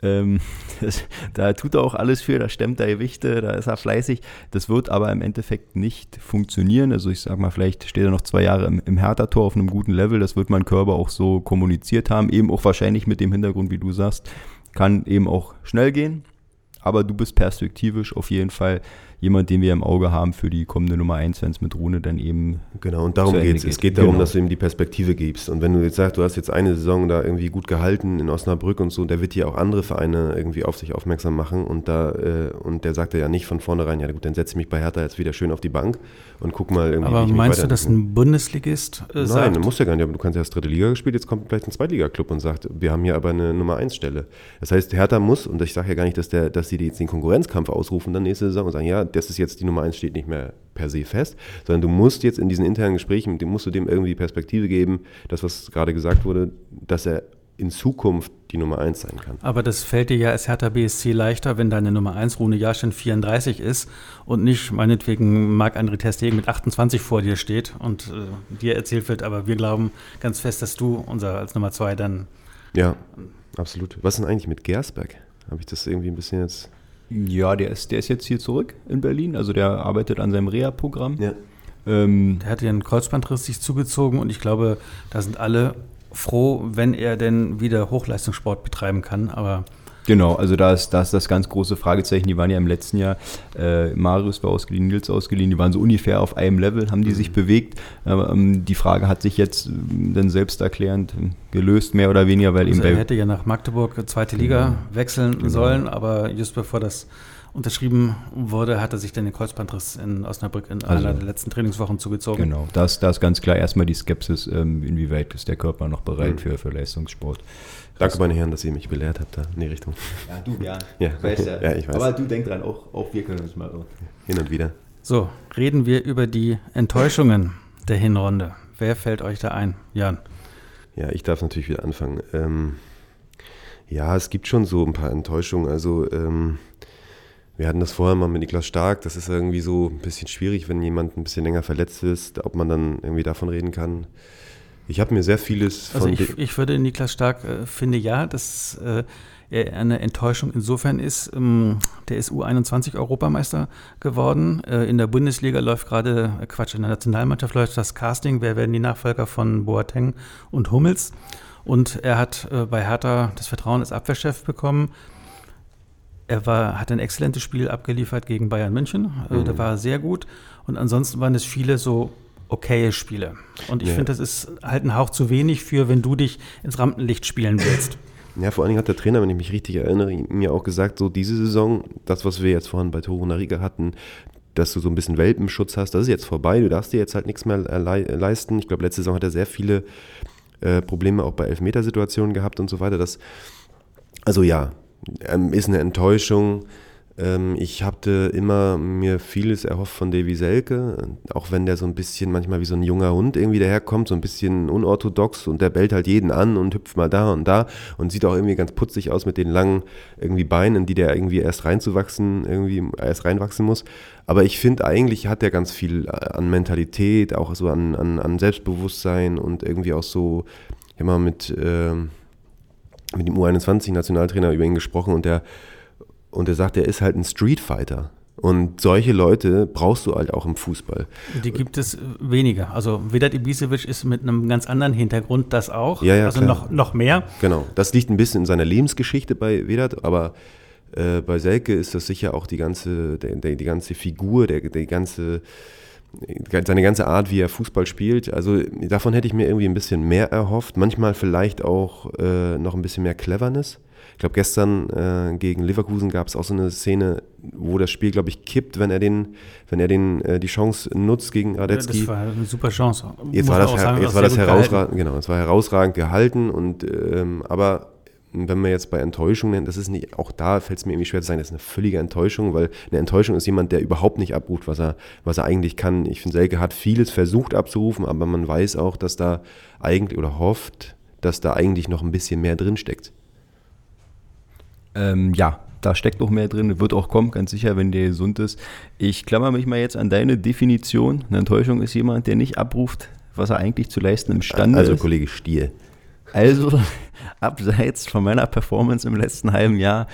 Ähm, das, da tut er auch alles für, da stemmt er Gewichte, da ist er fleißig. Das wird aber im Endeffekt nicht funktionieren. Also ich sag mal, vielleicht steht er noch zwei Jahre im, im Hertha-Tor auf einem guten Level. Das wird mein Körper auch so kommuniziert haben. Eben auch wahrscheinlich mit dem Hintergrund, wie du sagst, kann eben auch schnell gehen. Aber du bist perspektivisch auf jeden Fall jemand, den wir im Auge haben für die kommende Nummer 1, wenn es mit Rune dann eben Genau, und darum geht es. Es geht. darum, Genau. dass du ihm die Perspektive gibst. Und wenn du jetzt sagst, du hast jetzt eine Saison da irgendwie gut gehalten in Osnabrück und so, der wird hier auch andere Vereine irgendwie auf sich aufmerksam machen. Und da äh, und der sagt ja nicht von vornherein, ja gut, dann setze ich mich bei Hertha jetzt wieder schön auf die Bank und guck mal irgendwie. Aber wie ich mich meinst du, dass ein Bundesligist äh, Nein, sagt, du musst ja gar nicht, aber du kannst ja erst dritte Liga gespielt, jetzt kommt vielleicht ein Zweitliga-Club und sagt, wir haben hier aber eine Nummer 1 Stelle. Das heißt, Hertha muss, und ich sage ja gar nicht, dass, der, dass sie jetzt den Konkurrenzkampf ausrufen dann nächste Saison und sagen, ja, das ist jetzt die Nummer 1 steht nicht mehr per se fest, sondern du musst jetzt in diesen internen Gesprächen, dem musst du dem irgendwie Perspektive geben, das, was gerade gesagt wurde, dass er in Zukunft die Nummer 1 sein kann. aber das fällt dir ja als Hertha BSC leichter, wenn deine Nummer 1 Rune Jahrstein 34 ist und nicht meinetwegen Marc-André Ter Stegen mit 28 vor dir steht und äh, dir erzählt wird, aber wir glauben ganz fest, dass du unser als Nummer 2 dann Ja, absolut. Was ist denn eigentlich mit Gersberg? Habe ich das irgendwie ein bisschen jetzt... Ja, der ist, der ist jetzt hier zurück in Berlin. Also der arbeitet an seinem Reha-Programm. Ja. Ähm, Der hat ja einen Kreuzbandriss sich zugezogen und ich glaube, da sind alle froh, wenn er denn wieder Hochleistungssport betreiben kann. Aber genau, also da ist, da ist das ganz große Fragezeichen. Die waren ja im letzten Jahr, äh, Marius war ausgeliehen, Nils ausgeliehen, die waren so ungefähr auf einem Level, haben die sich bewegt. Ähm, die Frage hat sich jetzt ähm, dann selbst erklärend ähm, gelöst, mehr oder weniger, weil also eben er hätte ja nach Magdeburg zweite Liga wechseln sollen, aber just bevor das unterschrieben wurde, hat er sich dann den Kreuzbandriss in Osnabrück in Also- einer der letzten Trainingswochen zugezogen. Genau, da ist, da ist ganz klar erstmal die Skepsis, ähm, inwieweit ist der Körper noch bereit Mhm. für, für Leistungssport. Danke, meine Herren, dass ihr mich belehrt habt da in die Richtung. Ja, du, ja. Ja. Ja, ich weiß. Aber du denk dran, auch, auch wir können uns mal irren. Hin und wieder. So, reden wir über die Enttäuschungen der Hinrunde. Wer fällt euch da ein? Jan. Ja, ich darf natürlich wieder anfangen. Ähm, ja, es gibt schon so ein paar Enttäuschungen. Also, ähm, wir hatten das vorher mal mit Niklas Stark. Das ist irgendwie so ein bisschen schwierig, wenn jemand ein bisschen länger verletzt ist, ob man dann irgendwie davon reden kann. Ich habe mir sehr vieles Also von. ich, den- ich würde Niklas Stark äh, finde ja, dass äh, er eine Enttäuschung insofern ist. Ähm, der ist U21-Europameister geworden. Äh, in der Bundesliga läuft gerade, äh, Quatsch, in der Nationalmannschaft läuft das Casting. Wer werden die Nachfolger von Boateng und Hummels? Und er hat äh, bei Hertha das Vertrauen als Abwehrchef bekommen. Er war, hat ein exzellentes Spiel abgeliefert gegen Bayern München. Äh, Da war er sehr gut. Und ansonsten waren es viele so okaye Spiele. Und ich Ja. finde, das ist halt ein Hauch zu wenig für, wenn du dich ins Rampenlicht spielen willst. Ja, vor allen Dingen hat der Trainer, wenn ich mich richtig erinnere, mir auch gesagt, so diese Saison, das, was wir jetzt vorhin bei Toro Nariga hatten, dass du so ein bisschen Welpenschutz hast, das ist jetzt vorbei, du darfst dir jetzt halt nichts mehr äh, lei- leisten. Ich glaube, letzte Saison hat er sehr viele äh, Probleme auch bei Elfmetersituationen gehabt und so weiter. Das, also ja, ähm, ist eine Enttäuschung. Ähm, ich hatte immer mir vieles erhofft von Davy Selke, auch wenn der so ein bisschen manchmal wie so ein junger Hund irgendwie daherkommt, so ein bisschen unorthodox und der bellt halt jeden an und hüpft mal da und da und sieht auch irgendwie ganz putzig aus mit den langen irgendwie Beinen, in die der irgendwie erst reinzuwachsen, irgendwie erst reinwachsen muss. Aber ich finde eigentlich hat er ganz viel an Mentalität, auch so an, an, an Selbstbewusstsein und irgendwie auch so, immer mit, äh, mit dem U21-Nationaltrainer über ihn gesprochen und der und er sagt, er ist halt ein Streetfighter. Und solche Leute brauchst du halt auch im Fußball. Die gibt es weniger. Also Vedat Ibisevic ist mit einem ganz anderen Hintergrund das auch. Ja, ja, also klar. noch, noch mehr. Genau. Das liegt ein bisschen in seiner Lebensgeschichte bei Vedat, aber äh, bei Selke ist das sicher auch die ganze, der, der, die ganze Figur, der, der ganze, seine ganze Art, wie er Fußball spielt. Also davon hätte ich mir irgendwie ein bisschen mehr erhofft. Manchmal vielleicht auch äh, noch ein bisschen mehr Cleverness. Ich glaube, gestern äh, gegen Leverkusen gab es auch so eine Szene, wo das Spiel, glaube ich, kippt, wenn er den, wenn er den äh, die Chance nutzt gegen Radetzky. Das war eine super Chance. Jetzt Muss war das, sagen, jetzt war das herausragend, genau, es war herausragend gehalten und ähm, aber wenn wir jetzt bei Enttäuschung nennen, das ist nicht, auch da fällt es mir irgendwie schwer zu sagen, das ist eine völlige Enttäuschung, weil eine Enttäuschung ist jemand, der überhaupt nicht abruft, was er, was er eigentlich kann. Ich finde, Selke hat vieles versucht abzurufen, aber man weiß auch, dass da eigentlich oder hofft, dass da eigentlich noch ein bisschen mehr drinsteckt. Ähm, ja, da steckt noch mehr drin, wird auch kommen, ganz sicher, wenn der gesund ist. Ich klammer mich mal jetzt an deine Definition. Eine Enttäuschung ist jemand, der nicht abruft, was er eigentlich zu leisten imstande also, ist. Also Kollege Stier. Also, abseits von meiner Performance im letzten halben Jahr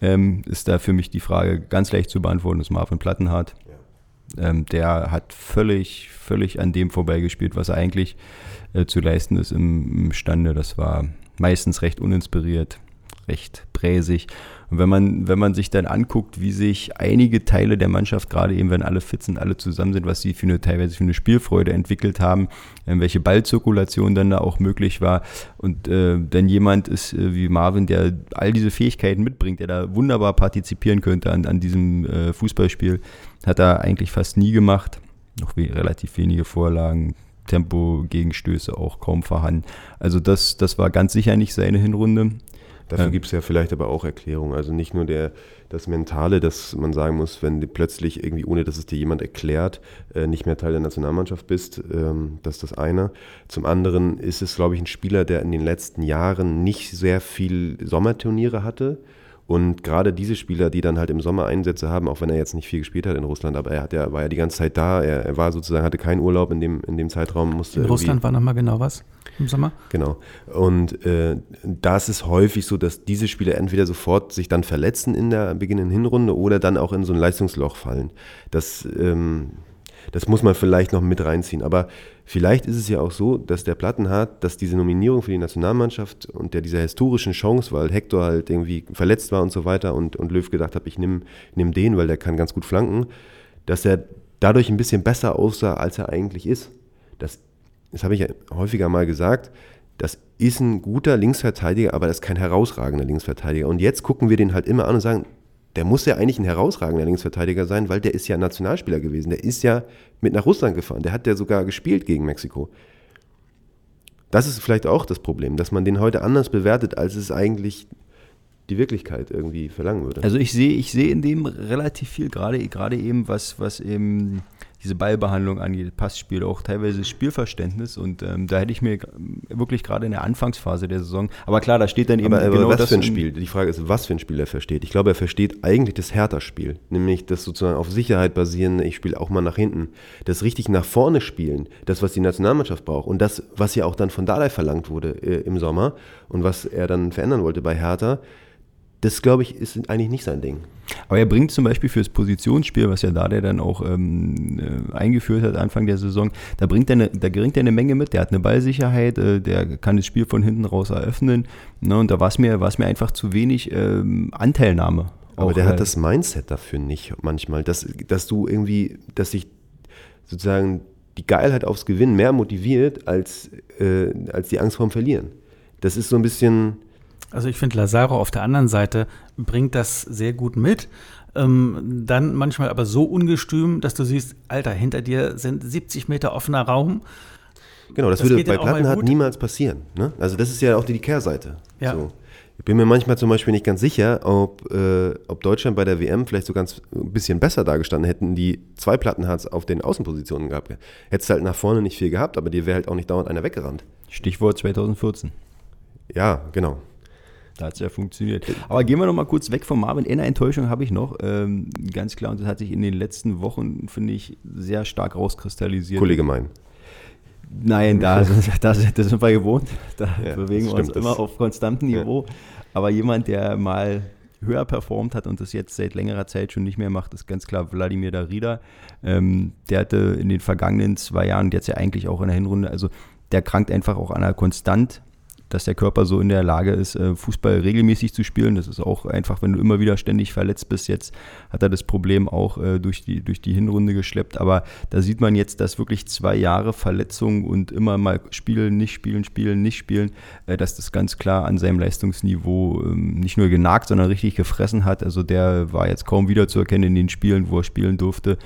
ähm, ist da für mich die Frage ganz leicht zu beantworten, ist Marvin Plattenhardt. Ja. Ähm, der hat völlig, völlig an dem vorbeigespielt, was er eigentlich äh, zu leisten ist im, imstande. Das war meistens recht uninspiriert, recht bräsig. Und wenn man, wenn man sich dann anguckt, wie sich einige Teile der Mannschaft, gerade eben wenn alle fit sind, alle zusammen sind, was sie für eine, teilweise für eine Spielfreude entwickelt haben, äh, welche Ballzirkulation dann da auch möglich war und äh, dann jemand ist äh, wie Marvin, der all diese Fähigkeiten mitbringt, der da wunderbar partizipieren könnte an, an diesem äh, Fußballspiel, hat er eigentlich fast nie gemacht. Noch we relativ wenige Vorlagen, Tempo-Gegenstöße auch kaum vorhanden. Also das, das war ganz sicher nicht seine Hinrunde. Dafür Ja. gibt es ja vielleicht aber auch Erklärungen. Also nicht nur der, das Mentale, dass man sagen muss, wenn du plötzlich irgendwie, ohne dass es dir jemand erklärt, äh, nicht mehr Teil der Nationalmannschaft bist, ähm, das ist das eine. Zum anderen ist es, glaube ich, ein Spieler, der in den letzten Jahren nicht sehr viel Sommerturniere hatte. Und gerade diese Spieler, die dann halt im Sommer Einsätze haben, auch wenn er jetzt nicht viel gespielt hat in Russland, aber er hat ja, war ja die ganze Zeit da, er, er war sozusagen, hatte keinen Urlaub in dem, in dem Zeitraum, musste In Russland war nochmal genau was im Sommer. Genau. Und äh, da ist es häufig so, dass diese Spieler entweder sofort sich dann verletzen in der beginnenden Hinrunde oder dann auch in so ein Leistungsloch fallen. Das, ähm, das muss man vielleicht noch mit reinziehen. Aber vielleicht ist es ja auch so, dass der Plattenhardt, dass diese Nominierung für die Nationalmannschaft und der dieser historischen Chance, weil Hector halt irgendwie verletzt war und so weiter und, und Löw gedacht hat, ich nehme nehm den, weil der kann ganz gut flanken, dass er dadurch ein bisschen besser aussah, als er eigentlich ist. Das, das habe ich ja häufiger mal gesagt. Das ist ein guter Linksverteidiger, aber das ist kein herausragender Linksverteidiger. Und jetzt gucken wir den halt immer an und sagen, der muss ja eigentlich ein herausragender Linksverteidiger sein, weil der ist ja Nationalspieler gewesen. Der ist ja mit nach Russland gefahren. Der hat ja sogar gespielt gegen Mexiko. Das ist vielleicht auch das Problem, dass man den heute anders bewertet, als es eigentlich die Wirklichkeit irgendwie verlangen würde. Also ich sehe, ich sehe in dem relativ viel, gerade, gerade eben, was, was eben diese Ballbehandlung angeht, Passspiel, auch teilweise Spielverständnis und ähm, da hätte ich mir wirklich gerade in der Anfangsphase der Saison, aber klar, da steht dann eben aber, aber genau was das für ein Spiel? Die Frage ist, was für ein Spiel er versteht. Ich glaube, er versteht eigentlich das Hertha-Spiel, nämlich das sozusagen auf Sicherheit basierende, ich spiele auch mal nach hinten, das richtig nach vorne spielen, das, was die Nationalmannschaft braucht und das, was ja auch dann von Dardai verlangt wurde äh, im Sommer und was er dann verändern wollte bei Hertha, das, glaube ich, ist eigentlich nicht sein Ding. Aber er bringt zum Beispiel fürs Positionsspiel, was ja da der dann auch ähm, äh, eingeführt hat Anfang der Saison, da bringt er eine, da bringt er eine Menge mit. Der hat eine Ballsicherheit, äh, der kann das Spiel von hinten raus eröffnen. Ne, und da war es mir, war's mir einfach zu wenig ähm, Anteilnahme. Aber der äh, hat das Mindset dafür nicht manchmal, dass, dass du irgendwie, dass sich sozusagen die Geilheit aufs Gewinnen mehr motiviert als, äh, als die Angst vorm Verlieren. Das ist so ein bisschen, Also ich finde, Lazaro auf der anderen Seite bringt das sehr gut mit. Ähm, dann manchmal aber so ungestüm, dass du siehst, Alter, hinter dir sind 70 Meter offener Raum. Genau, das, Das würde bei Plattenhardt niemals passieren. Ne? Also das ist ja auch die Kehrseite. Ja. So. Ich bin mir manchmal zum Beispiel nicht ganz sicher, ob, äh, ob Deutschland bei der WM vielleicht so ganz ein bisschen besser dargestanden hätten, die zwei Plattenhards auf den Außenpositionen gehabt. Hättest halt nach vorne nicht viel gehabt, aber dir wäre halt auch nicht dauernd einer weggerannt. Stichwort 2014. Ja, genau. Da hat es ja funktioniert. Aber gehen wir noch mal kurz weg vom Marvin. Eine Enttäuschung habe ich noch. Ähm, ganz klar, und das hat sich in den letzten Wochen, finde ich, sehr stark rauskristallisiert. Kollege mein. Nein, da, da, das sind wir gewohnt. Da Ja, bewegen wir uns immer auf konstantem Ja. Niveau. Aber jemand, der mal höher performt hat und das jetzt seit längerer Zeit schon nicht mehr macht, ist ganz klar Wladimir Darida. Ähm, der hatte in den vergangenen zwei Jahren, jetzt ja eigentlich auch in der Hinrunde, also der krankt einfach auch an einer Konstant, dass der Körper so in der Lage ist, äh, Fußball regelmäßig zu spielen. Das ist auch einfach, wenn du immer wieder ständig verletzt bist. Jetzt hat er das Problem auch äh, durch, die, durch die Hinrunde geschleppt. Aber da sieht man jetzt, dass wirklich zwei Jahre Verletzung und immer mal spielen, nicht spielen, spielen, nicht spielen, äh, dass das ganz klar an seinem Leistungsniveau ähm, nicht nur genagt, sondern richtig gefressen hat. Also der war jetzt kaum wiederzuerkennen in den Spielen, wo er spielen durfte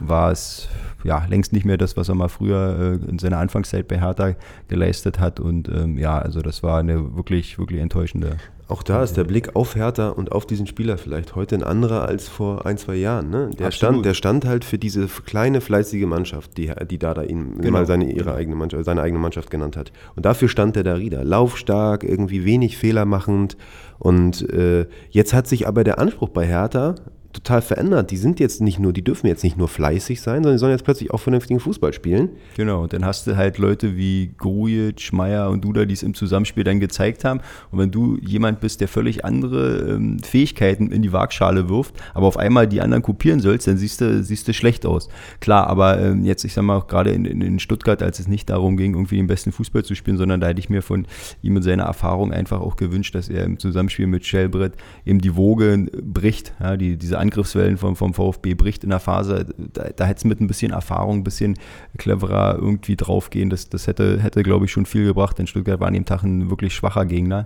war es ja längst nicht mehr das, was er mal früher äh, in seiner Anfangszeit bei Hertha geleistet hat. Und ähm, ja, also das war eine wirklich, wirklich enttäuschende. Auch da ist der Blick auf Hertha und auf diesen Spieler vielleicht heute ein anderer als vor ein, zwei Jahren. Ne? Der, Absolut. stand, der stand halt für diese kleine, fleißige Mannschaft, die, die Dada ihn Genau. mal seine, ihre eigene Mannschaft, seine eigene Mannschaft genannt hat. Und dafür stand der Darida. Laufstark, irgendwie wenig fehlermachend. Und äh, jetzt hat sich aber der Anspruch bei Hertha total verändert. Die sind jetzt nicht nur, die dürfen jetzt nicht nur fleißig sein, sondern die sollen jetzt plötzlich auch vernünftigen Fußball spielen. Genau, und dann hast du halt Leute wie Grujic, Schmeier und Duda, die es im Zusammenspiel dann gezeigt haben. Und wenn du jemand bist, der völlig andere ähm, Fähigkeiten in die Waagschale wirft, aber auf einmal die anderen kopieren sollst, dann siehst du, siehst du schlecht aus. Klar, aber ähm, jetzt, ich sag mal, auch gerade in, in, in Stuttgart, als es nicht darum ging, irgendwie den besten Fußball zu spielen, sondern da hätte ich mir von ihm und seiner Erfahrung einfach auch gewünscht, dass er im Zusammenspiel mit Schellbrett eben die Woge bricht, ja, die, diese Angriffswellen vom, vom VfB bricht in der Phase. Da, da hätte es mit ein bisschen Erfahrung, ein bisschen cleverer irgendwie draufgehen. Das, das hätte, hätte glaube ich, schon viel gebracht, denn Stuttgart war an dem Tag ein wirklich schwacher Gegner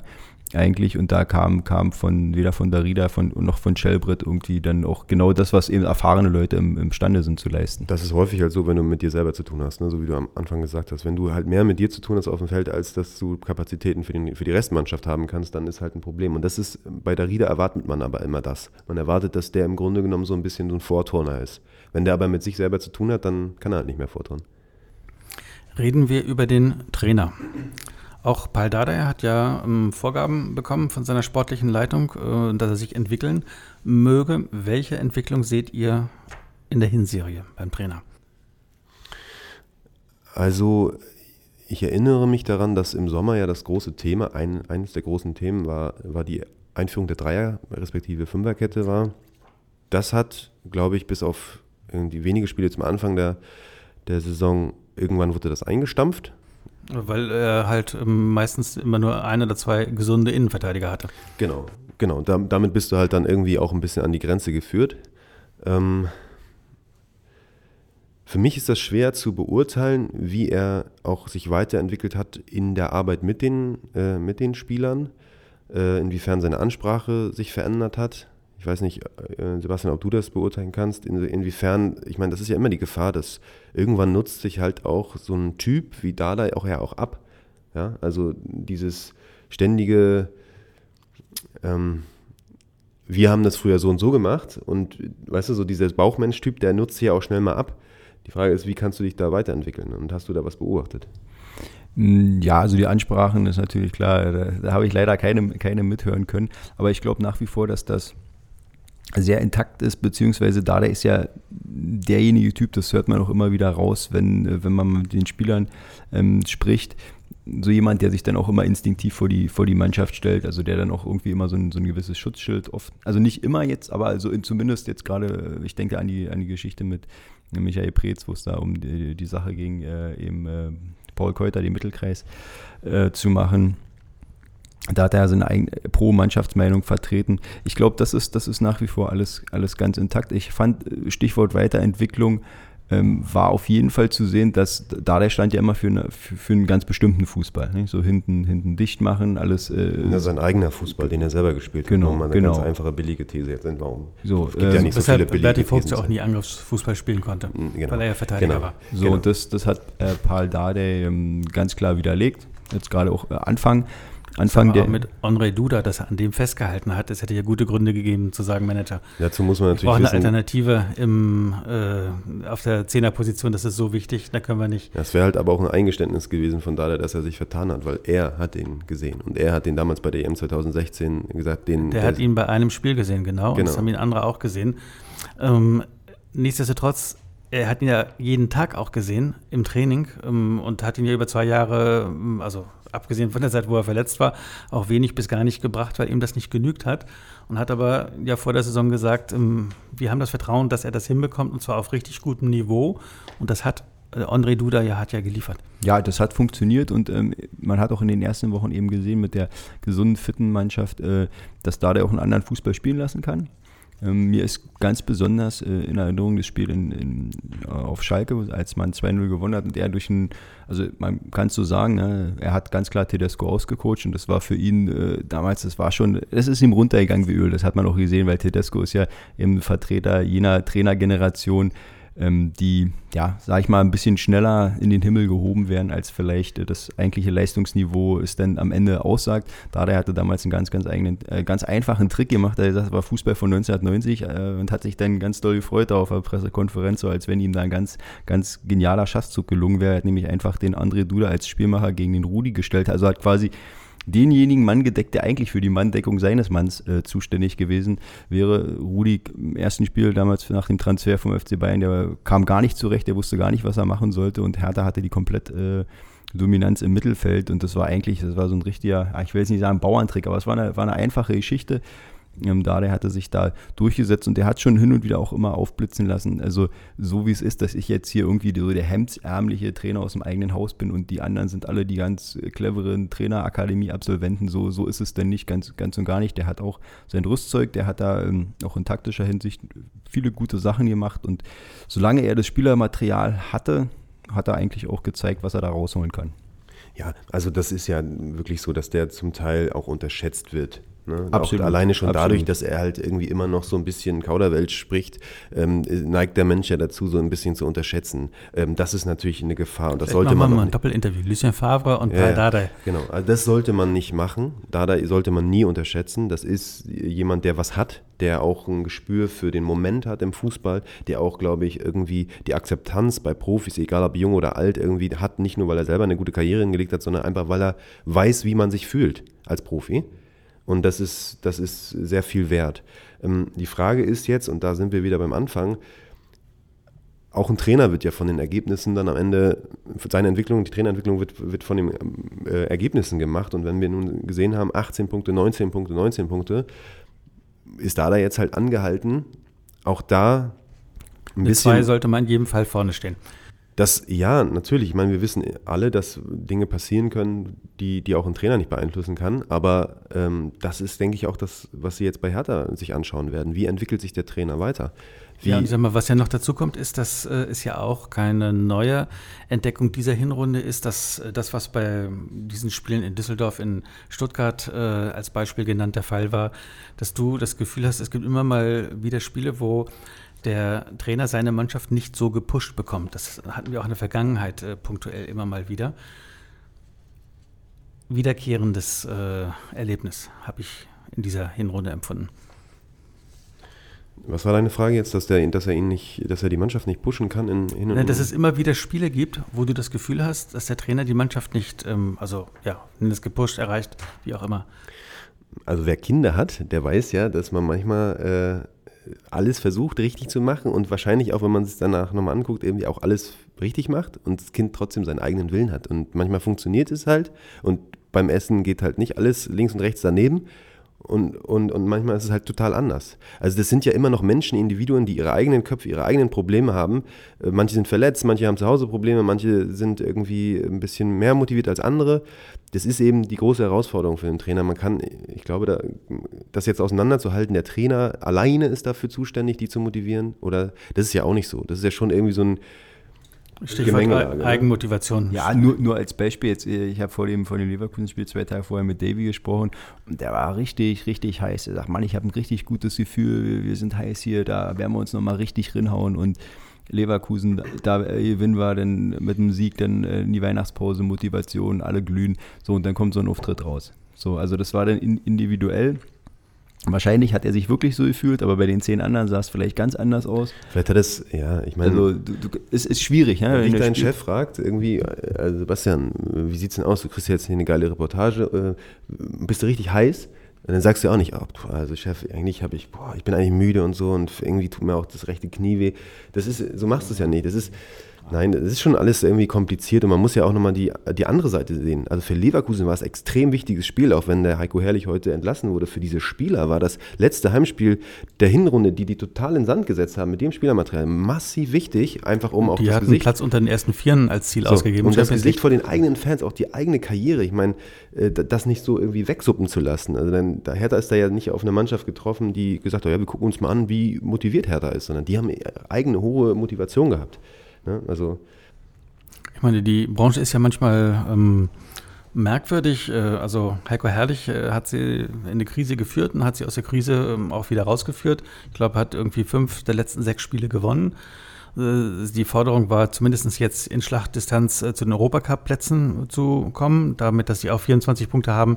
eigentlich und da kam, kam von weder von Darida von, noch von Schellbrett irgendwie dann auch genau das, was eben erfahrene Leute im, imstande sind zu leisten. Das ist häufig halt so, wenn du mit dir selber zu tun hast, ne? so wie du am Anfang gesagt hast. Wenn du halt mehr mit dir zu tun hast auf dem Feld, als dass du Kapazitäten für, den, für die Restmannschaft haben kannst, dann ist halt ein Problem. Und das ist, bei Darida erwartet man aber immer das. Man erwartet, dass der im Grunde genommen so ein bisschen so ein Vorturner ist. Wenn der aber mit sich selber zu tun hat, dann kann er halt nicht mehr vorturnen. Reden wir über den Trainer. Auch Paul Dardai hat ja ähm, Vorgaben bekommen von seiner sportlichen Leitung, äh, dass er sich entwickeln möge. Welche Entwicklung seht ihr in der Hinserie beim Trainer? Also ich erinnere mich daran, dass im Sommer ja das große Thema, ein, eines der großen Themen war, war die Einführung der Dreier- respektive Fünferkette war. Das hat, glaube ich, bis auf die wenige Spiele zum Anfang der, der Saison, irgendwann wurde das eingestampft. Weil er halt ähm, meistens immer nur ein oder zwei gesunde Innenverteidiger hatte. Genau, genau. Da, damit bist du halt dann irgendwie auch ein bisschen an die Grenze geführt. Ähm, für mich ist das schwer zu beurteilen, wie er auch sich weiterentwickelt hat in der Arbeit mit den, äh, mit den Spielern, äh, inwiefern seine Ansprache sich verändert hat. Ich weiß nicht, äh, Sebastian, ob du das beurteilen kannst, in, inwiefern, ich meine, das ist ja immer die Gefahr, dass irgendwann nutzt sich halt auch so ein Typ wie Dada auch ja auch ab. Ja, also dieses ständige, ähm, wir haben das früher so und so gemacht und weißt du, so dieser Bauchmensch-Typ, der nutzt sich ja auch schnell mal ab. Die Frage ist, wie kannst du dich da weiterentwickeln und hast du da was beobachtet? Ja, also die Ansprachen ist natürlich klar, da, da habe ich leider keine, keine mithören können, aber ich glaube nach wie vor, dass das sehr intakt ist, beziehungsweise da der ist ja derjenige Typ, das hört man auch immer wieder raus, wenn, wenn man mit den Spielern ähm, spricht, so jemand, der sich dann auch immer instinktiv vor die, vor die Mannschaft stellt, also der dann auch irgendwie immer so ein, so ein gewisses Schutzschild oft, also nicht immer jetzt, aber also in, zumindest jetzt gerade, ich denke an die, an die Geschichte mit Michael Preetz, wo es da um die, die Sache ging, äh, eben äh, Paul Keuter, den Mittelkreis äh, zu machen. Da hat er seine eigene Pro-Mannschaftsmeinung vertreten. Ich glaube, das ist, das ist nach wie vor alles, alles ganz intakt. Ich fand, Stichwort Weiterentwicklung, ähm, war auf jeden Fall zu sehen, dass da der stand ja immer für, eine, für, für einen ganz bestimmten Fußball. Nicht? So hinten, hinten dicht machen, alles. Äh, ja, sein eigener Fußball, den er selber gespielt genau, hat. Genau, eine genau. ganz einfache, billige These jetzt entwarum. So, es gibt äh, ja nicht so viele billige Berti Vogt auch nie Angriffsfußball spielen konnte, hm, genau. weil er ja Verteidiger genau. war. So, genau. das, das hat äh, Paul Dardai ähm, ganz klar widerlegt. Jetzt gerade auch äh, Anfang. Anfang der. mit André Duda, dass er an dem festgehalten hat, es hätte ja gute Gründe gegeben zu sagen, Manager. Dazu muss man natürlich. Brauchen eine Alternative im, äh, auf der Zehnerposition, das ist so wichtig, da können wir nicht. Das wäre halt aber auch ein Eingeständnis gewesen von Dada, dass er sich vertan hat, weil er hat ihn gesehen. Und er hat den damals bei der EM 2016 gesagt, den. Der, der hat ihn bei einem Spiel gesehen, genau. genau. Und das haben ihn andere auch gesehen. Ähm, nichtsdestotrotz er hat ihn ja jeden Tag auch gesehen im Training ähm, und hat ihn ja über zwei Jahre, ähm, also abgesehen von der Zeit, wo er verletzt war, auch wenig bis gar nicht gebracht, weil ihm das nicht genügt hat. Und hat aber ja vor der Saison gesagt, ähm, wir haben das Vertrauen, dass er das hinbekommt und zwar auf richtig gutem Niveau. Und das hat äh, André Duda ja hat ja geliefert. Ja, das hat funktioniert und ähm, man hat auch in den ersten Wochen eben gesehen mit der gesunden, fitten Mannschaft, äh, dass da der auch einen anderen Fußball spielen lassen kann. Ähm, mir ist ganz besonders äh, in Erinnerung das Spiel in, in, auf Schalke, als man 2-0 gewonnen hat und er durch ein, also man kann es so sagen, ne, er hat ganz klar Tedesco ausgecoacht und das war für ihn äh, damals, das war schon, das ist ihm runtergegangen wie Öl, das hat man auch gesehen, weil Tedesco ist ja im Vertreter jener Trainergeneration, die, ja, sag ich mal, ein bisschen schneller in den Himmel gehoben werden, als vielleicht das eigentliche Leistungsniveau es dann am Ende aussagt. Dada hatte damals einen ganz, ganz eigenen, äh, ganz einfachen Trick gemacht. Er das war Fußball von 1990 äh, und hat sich dann ganz doll gefreut auf der Pressekonferenz, so als wenn ihm da ein ganz, ganz genialer Schachzug gelungen wäre. Er hat nämlich einfach den André Duda als Spielmacher gegen den Rudi gestellt. Also hat quasi denjenigen Mann gedeckt, der eigentlich für die Manndeckung seines Manns äh, zuständig gewesen wäre. Rudi im ersten Spiel damals nach dem Transfer vom FC Bayern, der kam gar nicht zurecht, der wusste gar nicht, was er machen sollte und Hertha hatte die komplett äh, Dominanz im Mittelfeld und das war eigentlich, das war so ein richtiger, ich will jetzt nicht sagen Bauerntrick, aber es war eine, war eine einfache Geschichte ähm, da, der hatte sich da durchgesetzt und der hat schon hin und wieder auch immer aufblitzen lassen. Also so wie es ist, dass ich jetzt hier irgendwie so der hemdsärmliche Trainer aus dem eigenen Haus bin und die anderen sind alle die ganz cleveren Trainerakademie-Absolventen. So, so ist es denn nicht ganz, ganz und gar nicht. Der hat auch sein Rüstzeug, der hat da ähm, auch in taktischer Hinsicht viele gute Sachen gemacht und solange er das Spielermaterial hatte, hat er eigentlich auch gezeigt, was er da rausholen kann. Ja, also das ist ja wirklich so, dass der zum Teil auch unterschätzt wird. Ne? Absolut. Auch alleine schon Absolut. dadurch, dass er halt irgendwie immer noch so ein bisschen Kauderwelsch spricht, ähm, neigt der Mensch ja dazu, so ein bisschen zu unterschätzen. Ähm, das ist natürlich eine Gefahr und das Vielleicht sollte man. mal ein Doppelinterview. Lucien Favre und ja, Dardai. Genau, also das sollte man nicht machen. Dardai sollte man nie unterschätzen. Das ist jemand, der was hat, der auch ein Gespür für den Moment hat im Fußball, der auch, glaube ich, irgendwie die Akzeptanz bei Profis, egal ob jung oder alt, irgendwie hat, nicht nur, weil er selber eine gute Karriere hingelegt hat, sondern einfach, weil er weiß, wie man sich fühlt als Profi. Und das ist, das ist sehr viel wert. Ähm, die Frage ist jetzt, und da sind wir wieder beim Anfang, auch ein Trainer wird ja von den Ergebnissen dann am Ende, seine Entwicklung, die Trainerentwicklung wird, wird von den äh, Ergebnissen gemacht. Und wenn wir nun gesehen haben, 18 Punkte, 19 Punkte, 19 Punkte, ist da da jetzt halt angehalten, auch da ein Mit bisschen. zwei sollte man in jedem Fall vorne stehen. Das, ja, natürlich. Ich meine, wir wissen alle, dass Dinge passieren können, die, die auch ein Trainer nicht beeinflussen kann. Aber ähm, das ist, denke ich, auch das, was Sie jetzt bei Hertha sich anschauen werden. Wie entwickelt sich der Trainer weiter? Wie ja, und ich sag mal, was ja noch dazu kommt, ist, das äh, ist ja auch keine neue Entdeckung dieser Hinrunde, ist, dass äh, das, was bei diesen Spielen in Düsseldorf, in Stuttgart äh, als Beispiel genannt der Fall war, dass du das Gefühl hast, es gibt immer mal wieder Spiele, wo der Trainer seine Mannschaft nicht so gepusht bekommt. Das hatten wir auch in der Vergangenheit äh, punktuell immer mal wieder. Wiederkehrendes äh, Erlebnis habe ich in dieser Hinrunde empfunden. Was war deine Frage jetzt, dass, der, dass er ihn nicht, dass er die Mannschaft nicht pushen kann in hin und Nein, Dass es immer wieder Spiele gibt, wo du das Gefühl hast, dass der Trainer die Mannschaft nicht, ähm, also ja, das gepusht, erreicht, wie auch immer. Also wer Kinder hat, der weiß ja, dass man manchmal äh, alles versucht richtig zu machen und wahrscheinlich auch, wenn man es danach nochmal anguckt, irgendwie auch alles richtig macht und das Kind trotzdem seinen eigenen Willen hat. Und manchmal funktioniert es halt und beim Essen geht halt nicht alles links und rechts daneben. Und, und, und manchmal ist es halt total anders. Also das sind ja immer noch Menschen, Individuen, die ihre eigenen Köpfe, ihre eigenen Probleme haben. Äh, manche sind verletzt, manche haben zu Hause Probleme, manche sind irgendwie ein bisschen mehr motiviert als andere. Das ist eben die große Herausforderung für den Trainer. Man kann, ich glaube, da, das jetzt auseinanderzuhalten, der Trainer alleine ist dafür zuständig, die zu motivieren. Oder das ist ja auch nicht so. Das ist ja schon irgendwie so ein Stichwort Eigenmotivation. Ja, nur, nur als Beispiel, jetzt, äh, ich habe vor dem, vor dem Leverkusen-Spiel zwei Tage vorher mit Davy gesprochen und der war richtig, richtig heiß. Er sagt, Mann, ich habe ein richtig gutes Gefühl, wir sind heiß hier, da werden wir uns nochmal richtig rinhauen und Leverkusen, da gewinnen wir dann mit dem Sieg dann äh, in die Weihnachtspause, Motivation, alle glühen. So, und dann kommt so ein Auftritt raus. So, also das war dann individuell. Wahrscheinlich hat er sich wirklich so gefühlt, aber bei den zehn anderen sah es vielleicht ganz anders aus. Vielleicht hat es, ja, ich meine. Also, du, du, es ist schwierig, ja. Wenn dich dein Chef fragt, irgendwie, also Sebastian, wie sieht es denn aus? Du kriegst jetzt hier eine geile Reportage, äh, bist du richtig heiß? Und dann sagst du auch nicht, oh, also Chef, eigentlich habe ich, boah, ich bin eigentlich müde und so und irgendwie tut mir auch das rechte Knie weh. Das ist, so machst du es ja nicht. Das ist, Nein, das ist schon alles irgendwie kompliziert und man muss ja auch nochmal die, die andere Seite sehen. Also für Leverkusen war es ein extrem wichtiges Spiel, auch wenn der Heiko Herrlich heute entlassen wurde. Für diese Spieler war das letzte Heimspiel der Hinrunde, die die total in Sand gesetzt haben mit dem Spielermaterial, massiv wichtig, einfach um auch die das hatten Gesicht... Platz unter den ersten Vieren als Ziel so, ausgegeben. Und das Gesicht vor den eigenen Fans, auch die eigene Karriere, ich meine, äh, das nicht so irgendwie wegsuppen zu lassen. Also dann, Hertha ist da ja nicht auf eine Mannschaft getroffen, die gesagt hat, ja, wir gucken uns mal an, wie motiviert Hertha ist, sondern die haben eigene hohe Motivation gehabt. Ne? Also ich meine, die Branche ist ja manchmal ähm, merkwürdig. Äh, also Heiko Herrlich äh, hat sie in die Krise geführt und hat sie aus der Krise ähm, auch wieder rausgeführt. Ich glaube, hat irgendwie fünf der letzten sechs Spiele gewonnen. Äh, die Forderung war zumindest jetzt in Schlachtdistanz zu den Europacup-Plätzen zu kommen. Damit, dass sie auch 24 Punkte haben,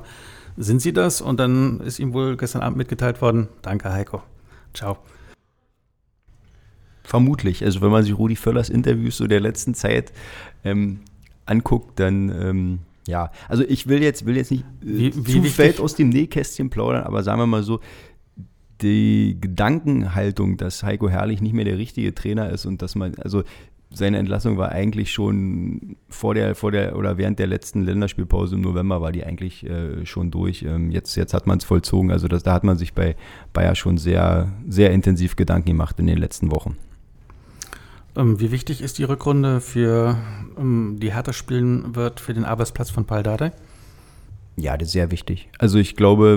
sind sie das. Und dann ist ihm wohl gestern Abend mitgeteilt worden, danke Heiko. Ciao. Vermutlich. Also wenn man sich Rudi Völlers Interviews so der letzten Zeit ähm, anguckt, dann ähm, ja, also ich will jetzt, will jetzt nicht äh, wie, wie zu weit aus dem Nähkästchen plaudern, aber sagen wir mal so, die Gedankenhaltung, dass Heiko Herrlich nicht mehr der richtige Trainer ist und dass man, also seine Entlassung war eigentlich schon vor der, vor der oder während der letzten Länderspielpause im November war die eigentlich äh, schon durch. Ähm, jetzt, jetzt hat man es vollzogen. Also das, da hat man sich bei Bayer schon sehr, sehr intensiv Gedanken gemacht in den letzten Wochen. Ähm, wie wichtig ist die Rückrunde für ähm, die Hertha spielen wird für den Arbeitsplatz von Paul Dardai? Ja, das ist sehr wichtig. Also ich glaube,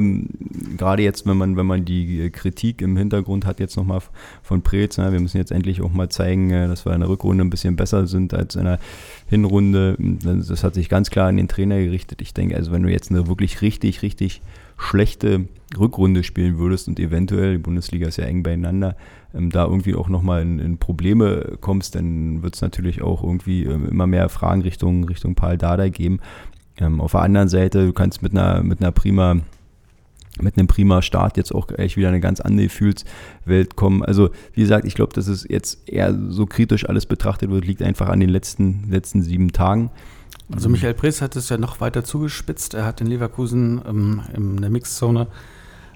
gerade jetzt, wenn man, wenn man die Kritik im Hintergrund hat, jetzt nochmal von Preetz, wir müssen jetzt endlich auch mal zeigen, äh, dass wir in der Rückrunde ein bisschen besser sind als in der Hinrunde. Das hat sich ganz klar an den Trainer gerichtet. Ich denke, also wenn du jetzt eine wirklich richtig, richtig schlechte Rückrunde spielen würdest und eventuell, die Bundesliga ist ja eng beieinander, ähm, da irgendwie auch nochmal in, in Probleme kommst, dann wird es natürlich auch irgendwie ähm, immer mehr Fragen Richtung, Richtung Paul Dardai geben. Ähm, auf der anderen Seite, du kannst mit einer, mit einer prima mit einem prima Start jetzt auch echt wieder eine ganz andere Gefühlswelt kommen. Also, wie gesagt, ich glaube, dass es jetzt eher so kritisch alles betrachtet wird, liegt einfach an den letzten, letzten sieben Tagen. Also Michael Prees hat es ja noch weiter zugespitzt. Er hat in Leverkusen ähm, in der Mixzone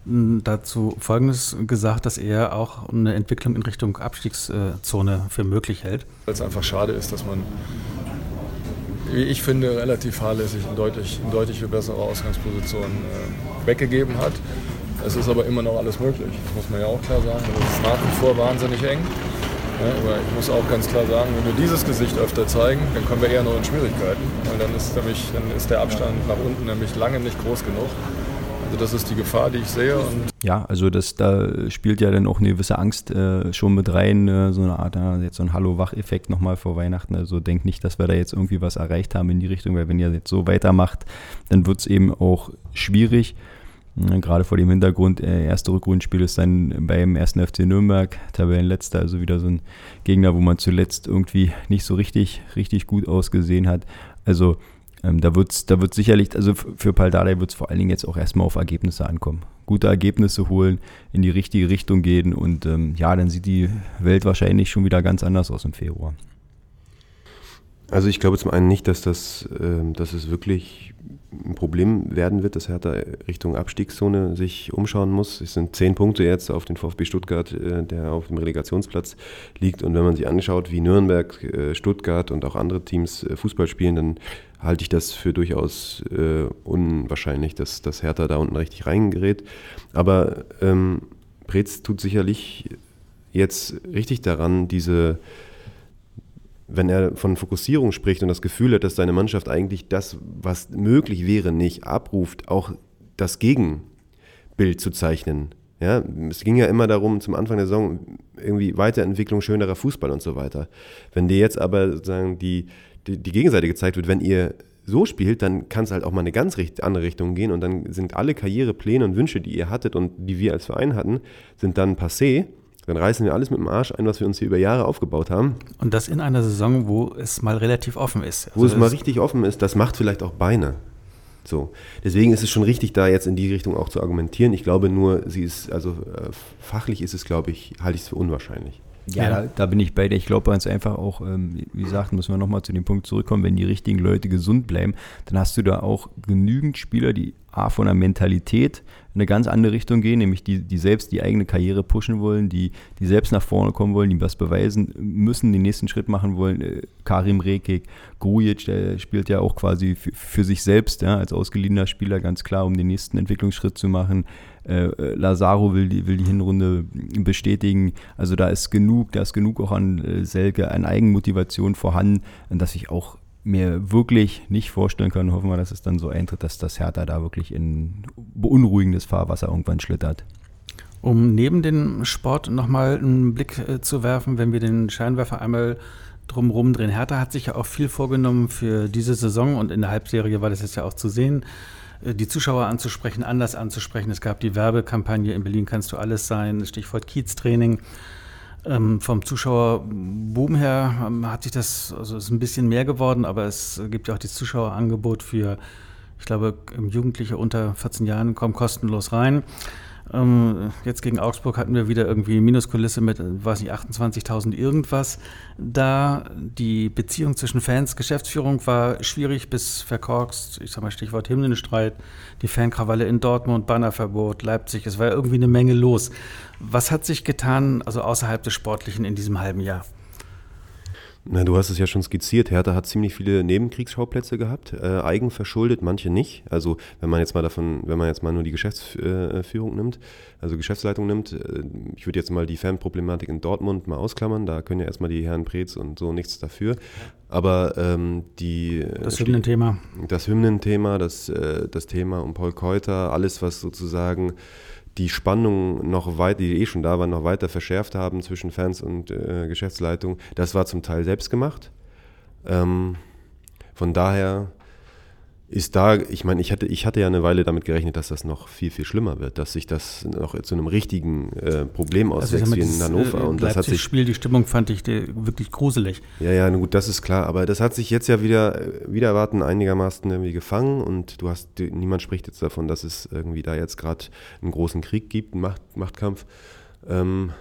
dazu Folgendes gesagt, dass er auch eine Entwicklung in Richtung Abstiegszone für möglich hält. Weil es einfach schade ist, dass man, wie ich finde, relativ fahrlässig eine deutlich, eine deutlich bessere Ausgangsposition äh, weggegeben hat. Es ist aber immer noch alles möglich, das muss man ja auch klar sagen. Es ist nach wie vor wahnsinnig eng. Ja, aber ich muss auch ganz klar sagen, wenn wir dieses Gesicht öfter zeigen, dann kommen wir eher noch in Schwierigkeiten. Weil dann ist, nämlich, dann ist der Abstand nach unten nämlich lange nicht groß genug. Also das ist die Gefahr, die ich sehe. ja, also das, da spielt ja dann auch eine gewisse Angst äh, schon mit rein, äh, so eine Art, äh, jetzt so ein Hallo-Wach-Effekt nochmal vor Weihnachten. Also denkt nicht, dass wir da jetzt irgendwie was erreicht haben in die Richtung, weil wenn ihr jetzt so weitermacht, dann wird es eben auch schwierig. Gerade vor dem Hintergrund, äh, erste Rückrundenspiel ist dann beim ersten FC Nürnberg, Tabellenletzter, also wieder so ein Gegner, wo man zuletzt irgendwie nicht so richtig, richtig gut ausgesehen hat. Also ähm, da wird es da wird's sicherlich, also für Paldadei wird es vor allen Dingen jetzt auch erstmal auf Ergebnisse ankommen. Gute Ergebnisse holen, in die richtige Richtung gehen und ähm, ja, dann sieht die Welt wahrscheinlich schon wieder ganz anders aus im Februar. Also ich glaube zum einen nicht, dass das, äh, dass es wirklich ein Problem werden wird, dass Hertha Richtung Abstiegszone sich umschauen muss. Es sind zehn Punkte jetzt auf den VfB Stuttgart, äh, der auf dem Relegationsplatz liegt. Und wenn man sich anschaut, wie Nürnberg, äh, Stuttgart und auch andere Teams äh, Fußball spielen, dann halte ich das für durchaus äh, unwahrscheinlich, dass, dass Hertha da unten richtig reingerät. Aber ähm, Preetz tut sicherlich jetzt richtig daran, diese wenn er von Fokussierung spricht und das Gefühl hat, dass seine Mannschaft eigentlich das, was möglich wäre, nicht abruft, auch das Gegenbild zu zeichnen. Ja, es ging ja immer darum, zum Anfang der Saison irgendwie Weiterentwicklung, schönerer Fußball und so weiter. Wenn dir jetzt aber sozusagen die, die, die Gegenseite gezeigt wird, wenn ihr so spielt, dann kann es halt auch mal eine ganz andere Richtung gehen und dann sind alle Karrierepläne und Wünsche, die ihr hattet und die wir als Verein hatten, sind dann passé dann reißen wir alles mit dem Arsch ein, was wir uns hier über Jahre aufgebaut haben. Und das in einer Saison, wo es mal relativ offen ist. Also wo es mal richtig offen ist, das macht vielleicht auch Beine. So. Deswegen ist es schon richtig, da jetzt in die Richtung auch zu argumentieren. Ich glaube nur, sie ist, also äh, fachlich ist es, glaube ich, halte ich es für unwahrscheinlich. Ja, ja. Da, da, bin ich bei dir. Ich glaube ganz einfach auch, ähm, wie gesagt, müssen wir nochmal zu dem Punkt zurückkommen, wenn die richtigen Leute gesund bleiben, dann hast du da auch genügend Spieler, die A, von der Mentalität in eine ganz andere Richtung gehen, nämlich die, die selbst die eigene Karriere pushen wollen, die, die selbst nach vorne kommen wollen, die was beweisen müssen, den nächsten Schritt machen wollen. Äh, Karim Rekik, Grujic, der spielt ja auch quasi für, für sich selbst ja, als ausgeliehener Spieler ganz klar, um den nächsten Entwicklungsschritt zu machen. Äh, äh, Lazaro will die, will die Hinrunde bestätigen. Also da ist genug, da ist genug auch an äh, Selke, an Eigenmotivation vorhanden, dass ich auch mir wirklich nicht vorstellen kann, hoffen wir, dass es dann so eintritt, dass das Hertha da wirklich in beunruhigendes Fahrwasser irgendwann schlittert. Um neben den Sport nochmal einen Blick äh, zu werfen, wenn wir den Scheinwerfer einmal drumherum drehen. Hertha hat sich ja auch viel vorgenommen für diese Saison und in der Halbserie war das jetzt ja auch zu sehen, äh, die Zuschauer anzusprechen, anders anzusprechen. Es gab die Werbekampagne in Berlin kannst du alles sein, Stichwort Kiez-Training. Ähm, vom Zuschauerboom her ähm, hat sich das, also ist ein bisschen mehr geworden, aber es gibt ja auch das Zuschauerangebot für, ich glaube, Jugendliche unter 14 Jahren kommen kostenlos rein. Ähm, jetzt gegen Augsburg hatten wir wieder irgendwie Minuskulisse mit, weiß nicht, 28.000 irgendwas. Da die Beziehung zwischen Fans, Geschäftsführung war schwierig bis verkorkst. Ich sag mal Stichwort Hymnenstreit, die Fankrawalle in Dortmund, Bannerverbot, Leipzig. Es war irgendwie eine Menge los. Was hat sich getan, also außerhalb des Sportlichen in diesem halben Jahr? Na, du hast es ja schon skizziert. Hertha hat ziemlich viele Nebenkriegsschauplätze gehabt, äh, eigenverschuldet, manche nicht. Also wenn man jetzt mal davon, wenn man jetzt mal nur die Geschäftsführung äh, nimmt, also Geschäftsleitung nimmt, äh, ich würde jetzt mal die Fanproblematik in Dortmund mal ausklammern. Da können ja erstmal die Herren Preetz und so nichts dafür. Aber ähm, die äh, das Hymnenthema, das Hymnenthema, das äh, das Thema um Paul Keuter, alles was sozusagen die Spannung noch weiter, die eh schon da war, noch weiter verschärft haben zwischen Fans und äh, Geschäftsleitung. Das war zum Teil selbst gemacht. Ähm, von daher ist da, ich meine, ich hatte, ich hatte ja eine Weile damit gerechnet, dass das noch viel, viel schlimmer wird, dass sich das noch zu einem richtigen äh, Problem auswächst also, wie in Hannover. Äh, und das hat sich Spiel, die Stimmung fand ich wirklich gruselig. Ja, ja, gut, das ist klar, aber das hat sich jetzt ja wieder, wieder erwarten einigermaßen irgendwie gefangen und du hast, niemand spricht jetzt davon, dass es irgendwie da jetzt gerade einen großen Krieg gibt, einen Macht, Machtkampf. Ähm,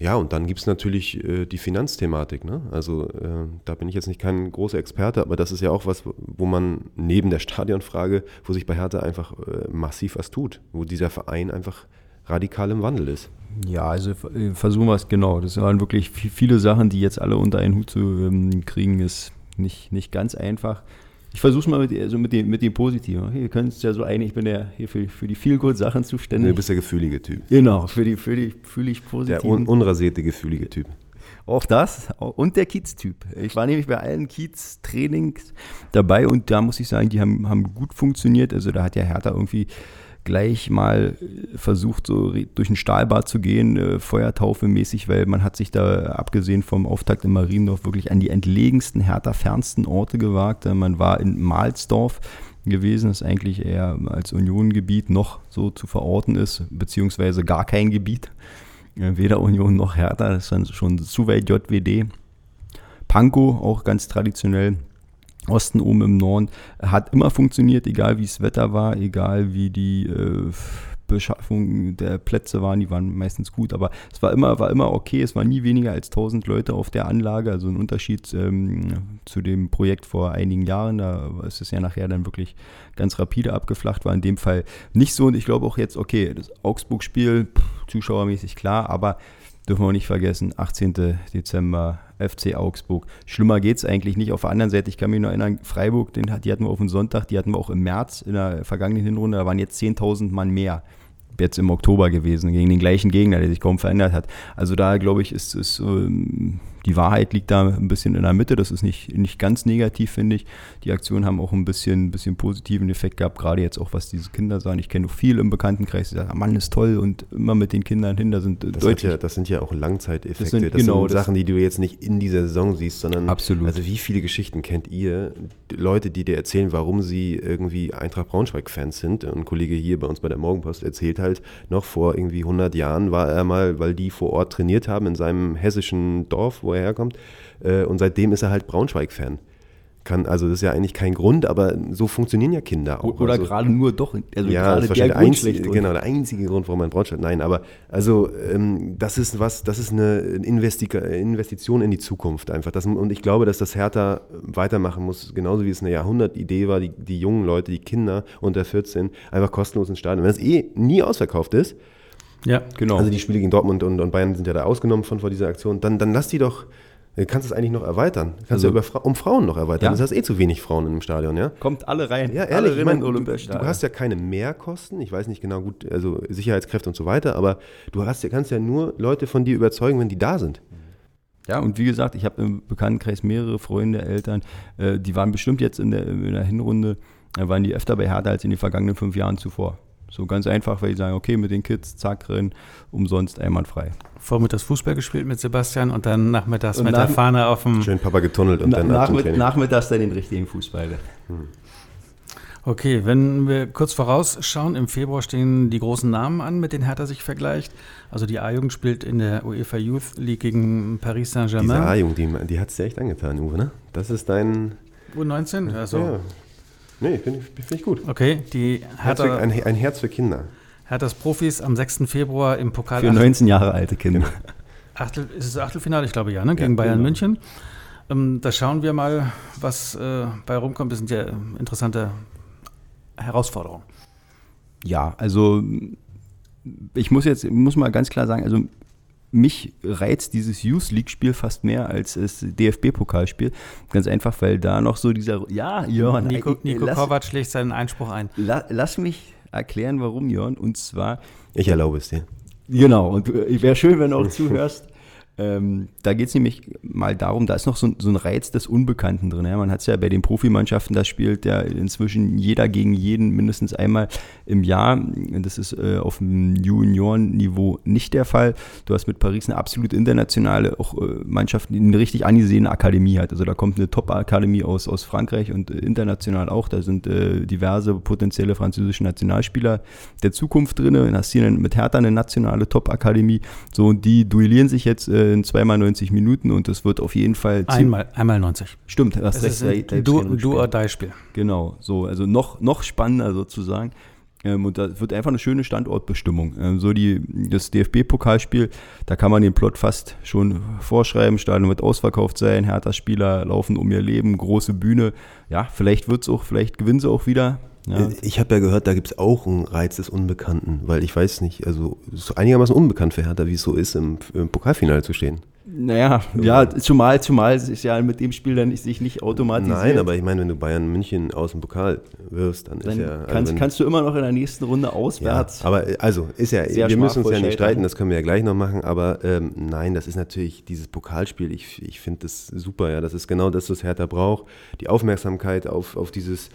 ja, und dann gibt es natürlich äh, die Finanzthematik. Ne? Also äh, da bin ich jetzt nicht kein großer Experte, aber das ist ja auch was, wo man neben der Stadionfrage, wo sich bei Hertha einfach äh, massiv was tut, wo dieser Verein einfach radikal im Wandel ist. Ja, also äh, versuchen wir es genau. Das waren wirklich viele Sachen, die jetzt alle unter einen Hut zu ähm, kriegen, ist nicht, nicht ganz einfach. Ich versuche es mal mit, also mit, dem, mit dem Positiven. Ihr könnt es ja so ein, ich bin ja hier für, für die viel gut Sachen zuständig. Du bist der gefühlige Typ. Genau, für die, für die fühlig positiven. Der un unrasierte, gefühlige Typ. Auch das und der Kiez-Typ. Ich war nämlich bei allen Kiez-Trainings dabei und da muss ich sagen, die haben, haben gut funktioniert. Also da hat ja Hertha irgendwie gleich mal versucht, so durch ein Stahlbad zu gehen, äh, Feuertaufe mäßig, weil man hat sich da, abgesehen vom Auftakt in Mariendorf, wirklich an die entlegensten, härter fernsten Orte gewagt. Äh, man war in Mahlsdorf gewesen, das eigentlich eher als Uniongebiet noch so zu verorten ist, beziehungsweise gar kein Gebiet. Äh, weder Union noch Hertha, das ist dann schon zu weit JWD. Pankow, auch ganz traditionell Osten oben im Norden, hat immer funktioniert, egal wie das Wetter war, egal wie die äh, Beschaffung der Plätze waren, die waren meistens gut, aber es war immer, war immer okay, es waren nie weniger als 1000 Leute auf der Anlage, also ein Unterschied ähm, zu dem Projekt vor einigen Jahren, da ist es ja nachher dann wirklich ganz rapide abgeflacht, war in dem Fall nicht so. Und ich glaube auch jetzt, okay, das Augsburg-Spiel, zuschauermäßig klar, aber dürfen wir auch nicht vergessen, 18. Dezember, FC Augsburg. Schlimmer geht es eigentlich nicht. Auf der anderen Seite, ich kann mich noch erinnern, Freiburg, den, die hatten wir auf dem Sonntag, die hatten wir auch im März in der vergangenen Hinrunde, da waren jetzt 10.000 Mann mehr jetzt im Oktober gewesen, gegen den gleichen Gegner, der sich kaum verändert hat. Also da, glaube ich, ist, ist ähm, die Wahrheit liegt da ein bisschen in der Mitte. Das ist nicht, nicht ganz negativ, finde ich. Die Aktionen haben auch ein bisschen, bisschen positiven Effekt gehabt, gerade jetzt auch, was diese Kinder sagen. Ich kenne noch viel im Bekanntenkreis, die sagen, Mann, ist toll und immer mit den Kindern hin, da sind das deutlich. Ja, das sind ja auch Langzeiteffekte. Das sind, das genau, sind Sachen, die du jetzt nicht in dieser Saison siehst, sondern absolut. also wie viele Geschichten kennt ihr? Leute, die dir erzählen, warum sie irgendwie Eintracht Braunschweig-Fans sind. ein Kollege hier bei uns bei der Morgenpost erzählt halt, noch vor irgendwie 100 Jahren war er mal, weil die vor Ort trainiert haben in seinem hessischen Dorf, wo er herkommt. Äh, und seitdem ist er halt Braunschweig-Fan. Kann, also das ist ja eigentlich kein Grund, aber so funktionieren ja Kinder auch. Oder also, gerade nur doch, also ja, das ist der, der einzige, genau, der einzige Grund, warum man Braunschweig. Nein, aber also ähm, das ist was, das ist eine Investition in die Zukunft einfach. Das, und ich glaube, dass das Hertha weitermachen muss, genauso wie es eine Jahrhundertidee war, die, die jungen Leute, die Kinder unter 14 einfach kostenlos ins Stadion. Wenn es eh nie ausverkauft ist, ja, genau. Also die Spiele gegen Dortmund und, und Bayern sind ja da ausgenommen von vor dieser Aktion. Dann, dann lass die doch, du kannst es eigentlich noch erweitern. Kannst also, du über, um Frauen noch erweitern. Ja. Das heißt eh zu wenig Frauen im Stadion, ja? Kommt alle rein. Ja, ehrlich, alle ich mein, du, du, hast ja keine Mehrkosten. Ich weiß nicht genau gut, also Sicherheitskräfte und so weiter, aber du hast, kannst ja nur Leute von dir überzeugen, wenn die da sind. Ja, und wie gesagt, ich habe im Bekanntenkreis mehrere Freunde, Eltern, äh, die waren bestimmt jetzt in der, in der Hinrunde, äh, waren die öfter bei Hertha als in den vergangenen fünf Jahren zuvor. So ganz einfach, weil die sagen, okay, mit den Kids, zack, rein, umsonst einwandfrei. Vormittags Fußball gespielt mit Sebastian und dann nachmittags und mit nach, der Fahne auf dem... Schön Papa getunnelt und na, dann nachmitt Nachmittags dann den richtigen Fußball. Hm. Okay, wenn wir kurz vorausschauen, im Februar stehen die großen Namen an, mit denen Hertha sich vergleicht. Also die A-Jugend spielt in der UEFA Youth League gegen Paris Saint-Germain. Diese A-Jugend, die, die hat es dir echt angetan, Uwe, ne? Das ist dein... U19? Also, ja. Nee, finde ich, find ich gut. Okay, die Hertha, Herz für, ein, ein, Herz für Kinder. Herthas Profis am 6. Februar im Pokal. Für 19 Jahre alte Kinder. Achtel, ist es Achtelfinale, ich glaube ja, ne? gegen ja, Bayern genau. München. Ähm, da schauen wir mal, was äh, bei rumkommt. Das sind ja interessante Herausforderungen. Ja, also ich muss jetzt muss mal ganz klar sagen, also mich reizt dieses Youth League-Spiel fast mehr als das DFB-Pokalspiel. Ganz einfach, weil da noch so dieser. Ja, Jörn. Nico, Nico lass, Kovac schlägt seinen Einspruch ein. La, lass mich erklären, warum, Jörn. Und zwar. Ich erlaube es dir. Genau. Und äh, wäre schön, wenn du auch zuhörst. Ähm, da geht es nämlich mal darum, da ist noch so, so ein Reiz des Unbekannten drin. Ja? Man hat es ja bei den Profimannschaften, da spielt ja inzwischen jeder gegen jeden mindestens einmal im Jahr. Das ist äh, auf dem Juniorenniveau nicht der Fall. Du hast mit Paris eine absolut internationale auch äh, Mannschaft, die eine richtig angesehene Akademie hat. Also da kommt eine Top-Akademie aus, aus Frankreich und äh, international auch. Da sind äh, diverse potenzielle französische Nationalspieler der Zukunft drin. Dann hast du hier mit Hertha eine nationale Top-Akademie. So, und die duellieren sich jetzt äh, in zweimal 90 Minuten und es wird auf jeden Fall. Einmal, einmal 90. Stimmt, das ist ein Do-or-Die-Spiel. Genau, so, also noch, noch spannender sozusagen. Ähm, und da wird einfach eine schöne Standortbestimmung. Ähm, so die, das DFB-Pokalspiel, da kann man den Plot fast schon vorschreiben. Stadion wird ausverkauft sein, Hertha-Spieler laufen um ihr Leben, große Bühne. Ja, vielleicht wird es auch, vielleicht gewinnen sie auch wieder. Ja. Ich habe ja gehört, da gibt es auch einen Reiz des Unbekannten, weil ich weiß nicht, also es ist einigermaßen unbekannt für Hertha, wie es so ist, im, im Pokalfinale zu stehen. Naja, ja, zumal, zumal ist ja mit dem Spiel dann sich nicht automatisch. Nein, aber ich meine, wenn du Bayern München aus dem Pokal wirst, dann, dann ist ja. Also kannst, kannst, du immer noch in der nächsten Runde auswärts. Ja, aber also ist ja, wir müssen uns ja nicht streiten, das können wir ja gleich noch machen, aber ähm, nein, das ist natürlich dieses Pokalspiel, ich, ich finde das super, ja. Das ist genau das, was Hertha braucht. Die Aufmerksamkeit auf, auf dieses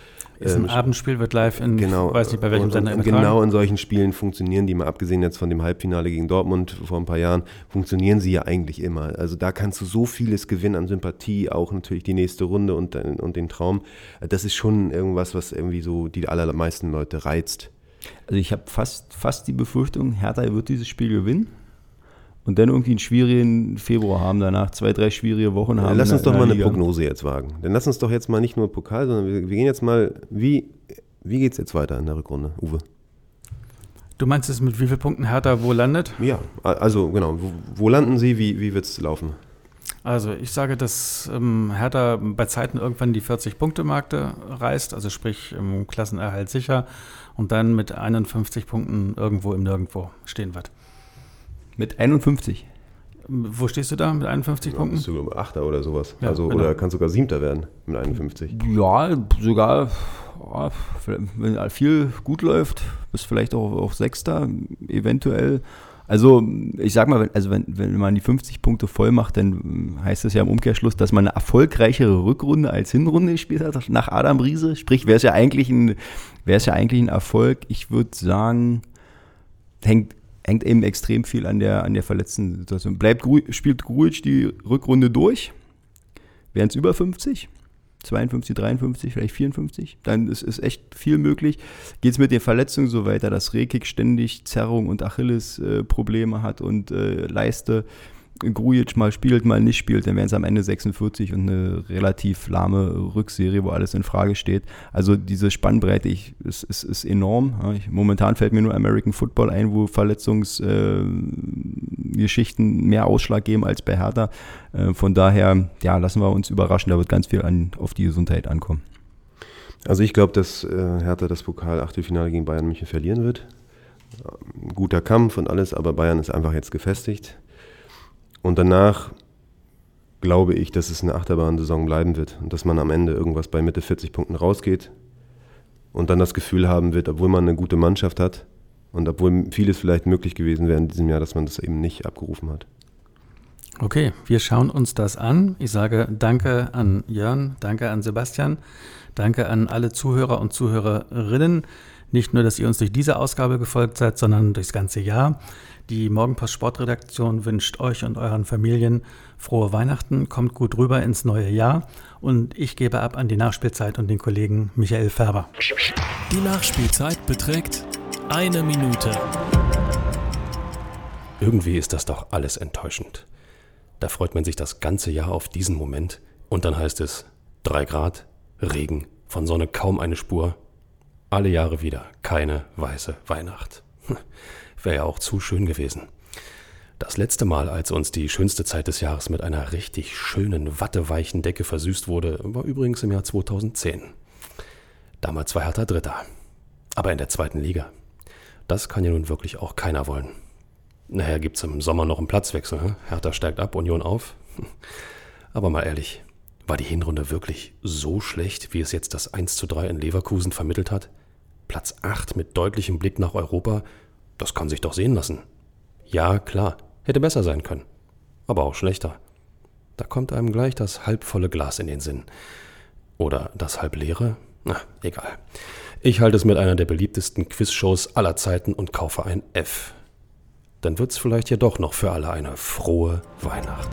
ist ein ähm, Abendspiel, wird live in, genau, weiß nicht bei welchem Sender. Und genau in solchen Spielen funktionieren die, mal abgesehen jetzt von dem Halbfinale gegen Dortmund vor ein paar Jahren, funktionieren sie ja eigentlich immer. Also da kannst du so vieles gewinnen an Sympathie, auch natürlich die nächste Runde und, und den Traum. Das ist schon irgendwas, was irgendwie so die allermeisten Leute reizt. Also ich habe fast, fast die Befürchtung, Hertha wird dieses Spiel gewinnen und dann irgendwie einen schwierigen Februar haben, danach zwei, drei schwierige Wochen haben. Lass uns doch mal eine Prognose jetzt wagen. Dann lass uns doch jetzt mal nicht nur Pokal, sondern wir, wir gehen jetzt mal, wie, wie geht es jetzt weiter in der Rückrunde, Uwe? Du meinst es mit wie vielen Punkten Hertha wo landet? Ja, also genau. Wo, wo landen sie? Wie, wie wird es laufen? Also ich sage, dass ähm, Hertha bei Zeiten irgendwann die 40-Punkte-Marke reißt, also sprich im Klassenerhalt sicher und dann mit 51 Punkten irgendwo im Nirgendwo stehen wird. Mit 51? Wo stehst du da mit 51 ja, Punkten? Bist du Achter oder sowas. Ja, also, genau. Oder kannst sogar Siebter werden mit 51. Ja, sogar, wenn viel gut läuft, bist vielleicht auch, auch Sechster, eventuell. Also ich sag mal, wenn, also wenn, wenn man die 50 Punkte voll macht, dann heißt das ja im Umkehrschluss, dass man eine erfolgreichere Rückrunde als Hinrunde gespielt hat nach Adam Riese. Sprich, wäre es ja eigentlich ein, wäre es ja eigentlich ein Erfolg. Ich würde sagen, hängt, hängt eben extrem viel an der, an der verletzten Situation. Bleibt, spielt Grujic die Rückrunde durch? Wären es über 50? 52, 53, vielleicht 54, dann ist, ist echt viel möglich. Geht es mit den Verletzungen so weiter, dass Rekik ständig Zerrung und Achilles-Probleme äh, hat und äh, Leiste Grujic mal spielt, mal nicht spielt, dann wären es am Ende 46 und eine relativ lahme Rückserie, wo alles in Frage steht. Also diese Spannbreite ich, ist, ist, ist enorm. Ich, momentan fällt mir nur American Football ein, wo Verletzungsgeschichten äh, mehr Ausschlag geben als bei Hertha. Äh, von daher, ja, lassen wir uns überraschen, da wird ganz viel an, auf die Gesundheit ankommen. Also ich glaube, dass äh, Hertha das Pokal-Achtelfinale gegen Bayern München verlieren wird. Ein guter Kampf und alles, aber Bayern ist einfach jetzt gefestigt. Und danach glaube ich, dass es eine Achterbahn-Saison bleiben wird und dass man am Ende irgendwas bei Mitte 40 Punkten rausgeht und dann das Gefühl haben wird, obwohl man eine gute Mannschaft hat und obwohl vieles vielleicht möglich gewesen wäre in diesem Jahr, dass man das eben nicht abgerufen hat. Okay, wir schauen uns das an. Ich sage danke an Jörn, danke an Sebastian, danke an alle Zuhörer und Zuhörerinnen. Nicht nur, dass ihr uns durch diese Ausgabe gefolgt seid, sondern durchs ganze Jahr. Die Morgenpost Sportredaktion wünscht euch und euren Familien frohe Weihnachten, kommt gut rüber ins neue Jahr und ich gebe ab an die Nachspielzeit und den Kollegen Michael Färber. Die Nachspielzeit beträgt eine Minute. Irgendwie ist das doch alles enttäuschend. Da freut man sich das ganze Jahr auf diesen Moment und dann heißt es 3 Grad, Regen, von Sonne kaum eine Spur. Alle Jahre wieder keine weiße Weihnacht. Wäre ja auch zu schön gewesen. Das letzte Mal, als uns die schönste Zeit des Jahres mit einer richtig schönen, watteweichen Decke versüßt wurde, war übrigens im Jahr 2010. Damals war Hertha Dritter. Aber in der zweiten Liga. Das kann ja nun wirklich auch keiner wollen. Nachher gibt's im Sommer noch einen Platzwechsel. Hm? Hertha steigt ab, Union auf. Aber mal ehrlich, war die Hinrunde wirklich so schlecht, wie es jetzt das 1 zu 3 in Leverkusen vermittelt hat? Platz 8 mit deutlichem Blick nach Europa, das kann sich doch sehen lassen. Ja, klar, hätte besser sein können. Aber auch schlechter. Da kommt einem gleich das halbvolle Glas in den Sinn. Oder das halbleere? Na, egal. Ich halte es mit einer der beliebtesten Quizshows aller Zeiten und kaufe ein F. Dann wird's vielleicht ja doch noch für alle eine frohe Weihnacht.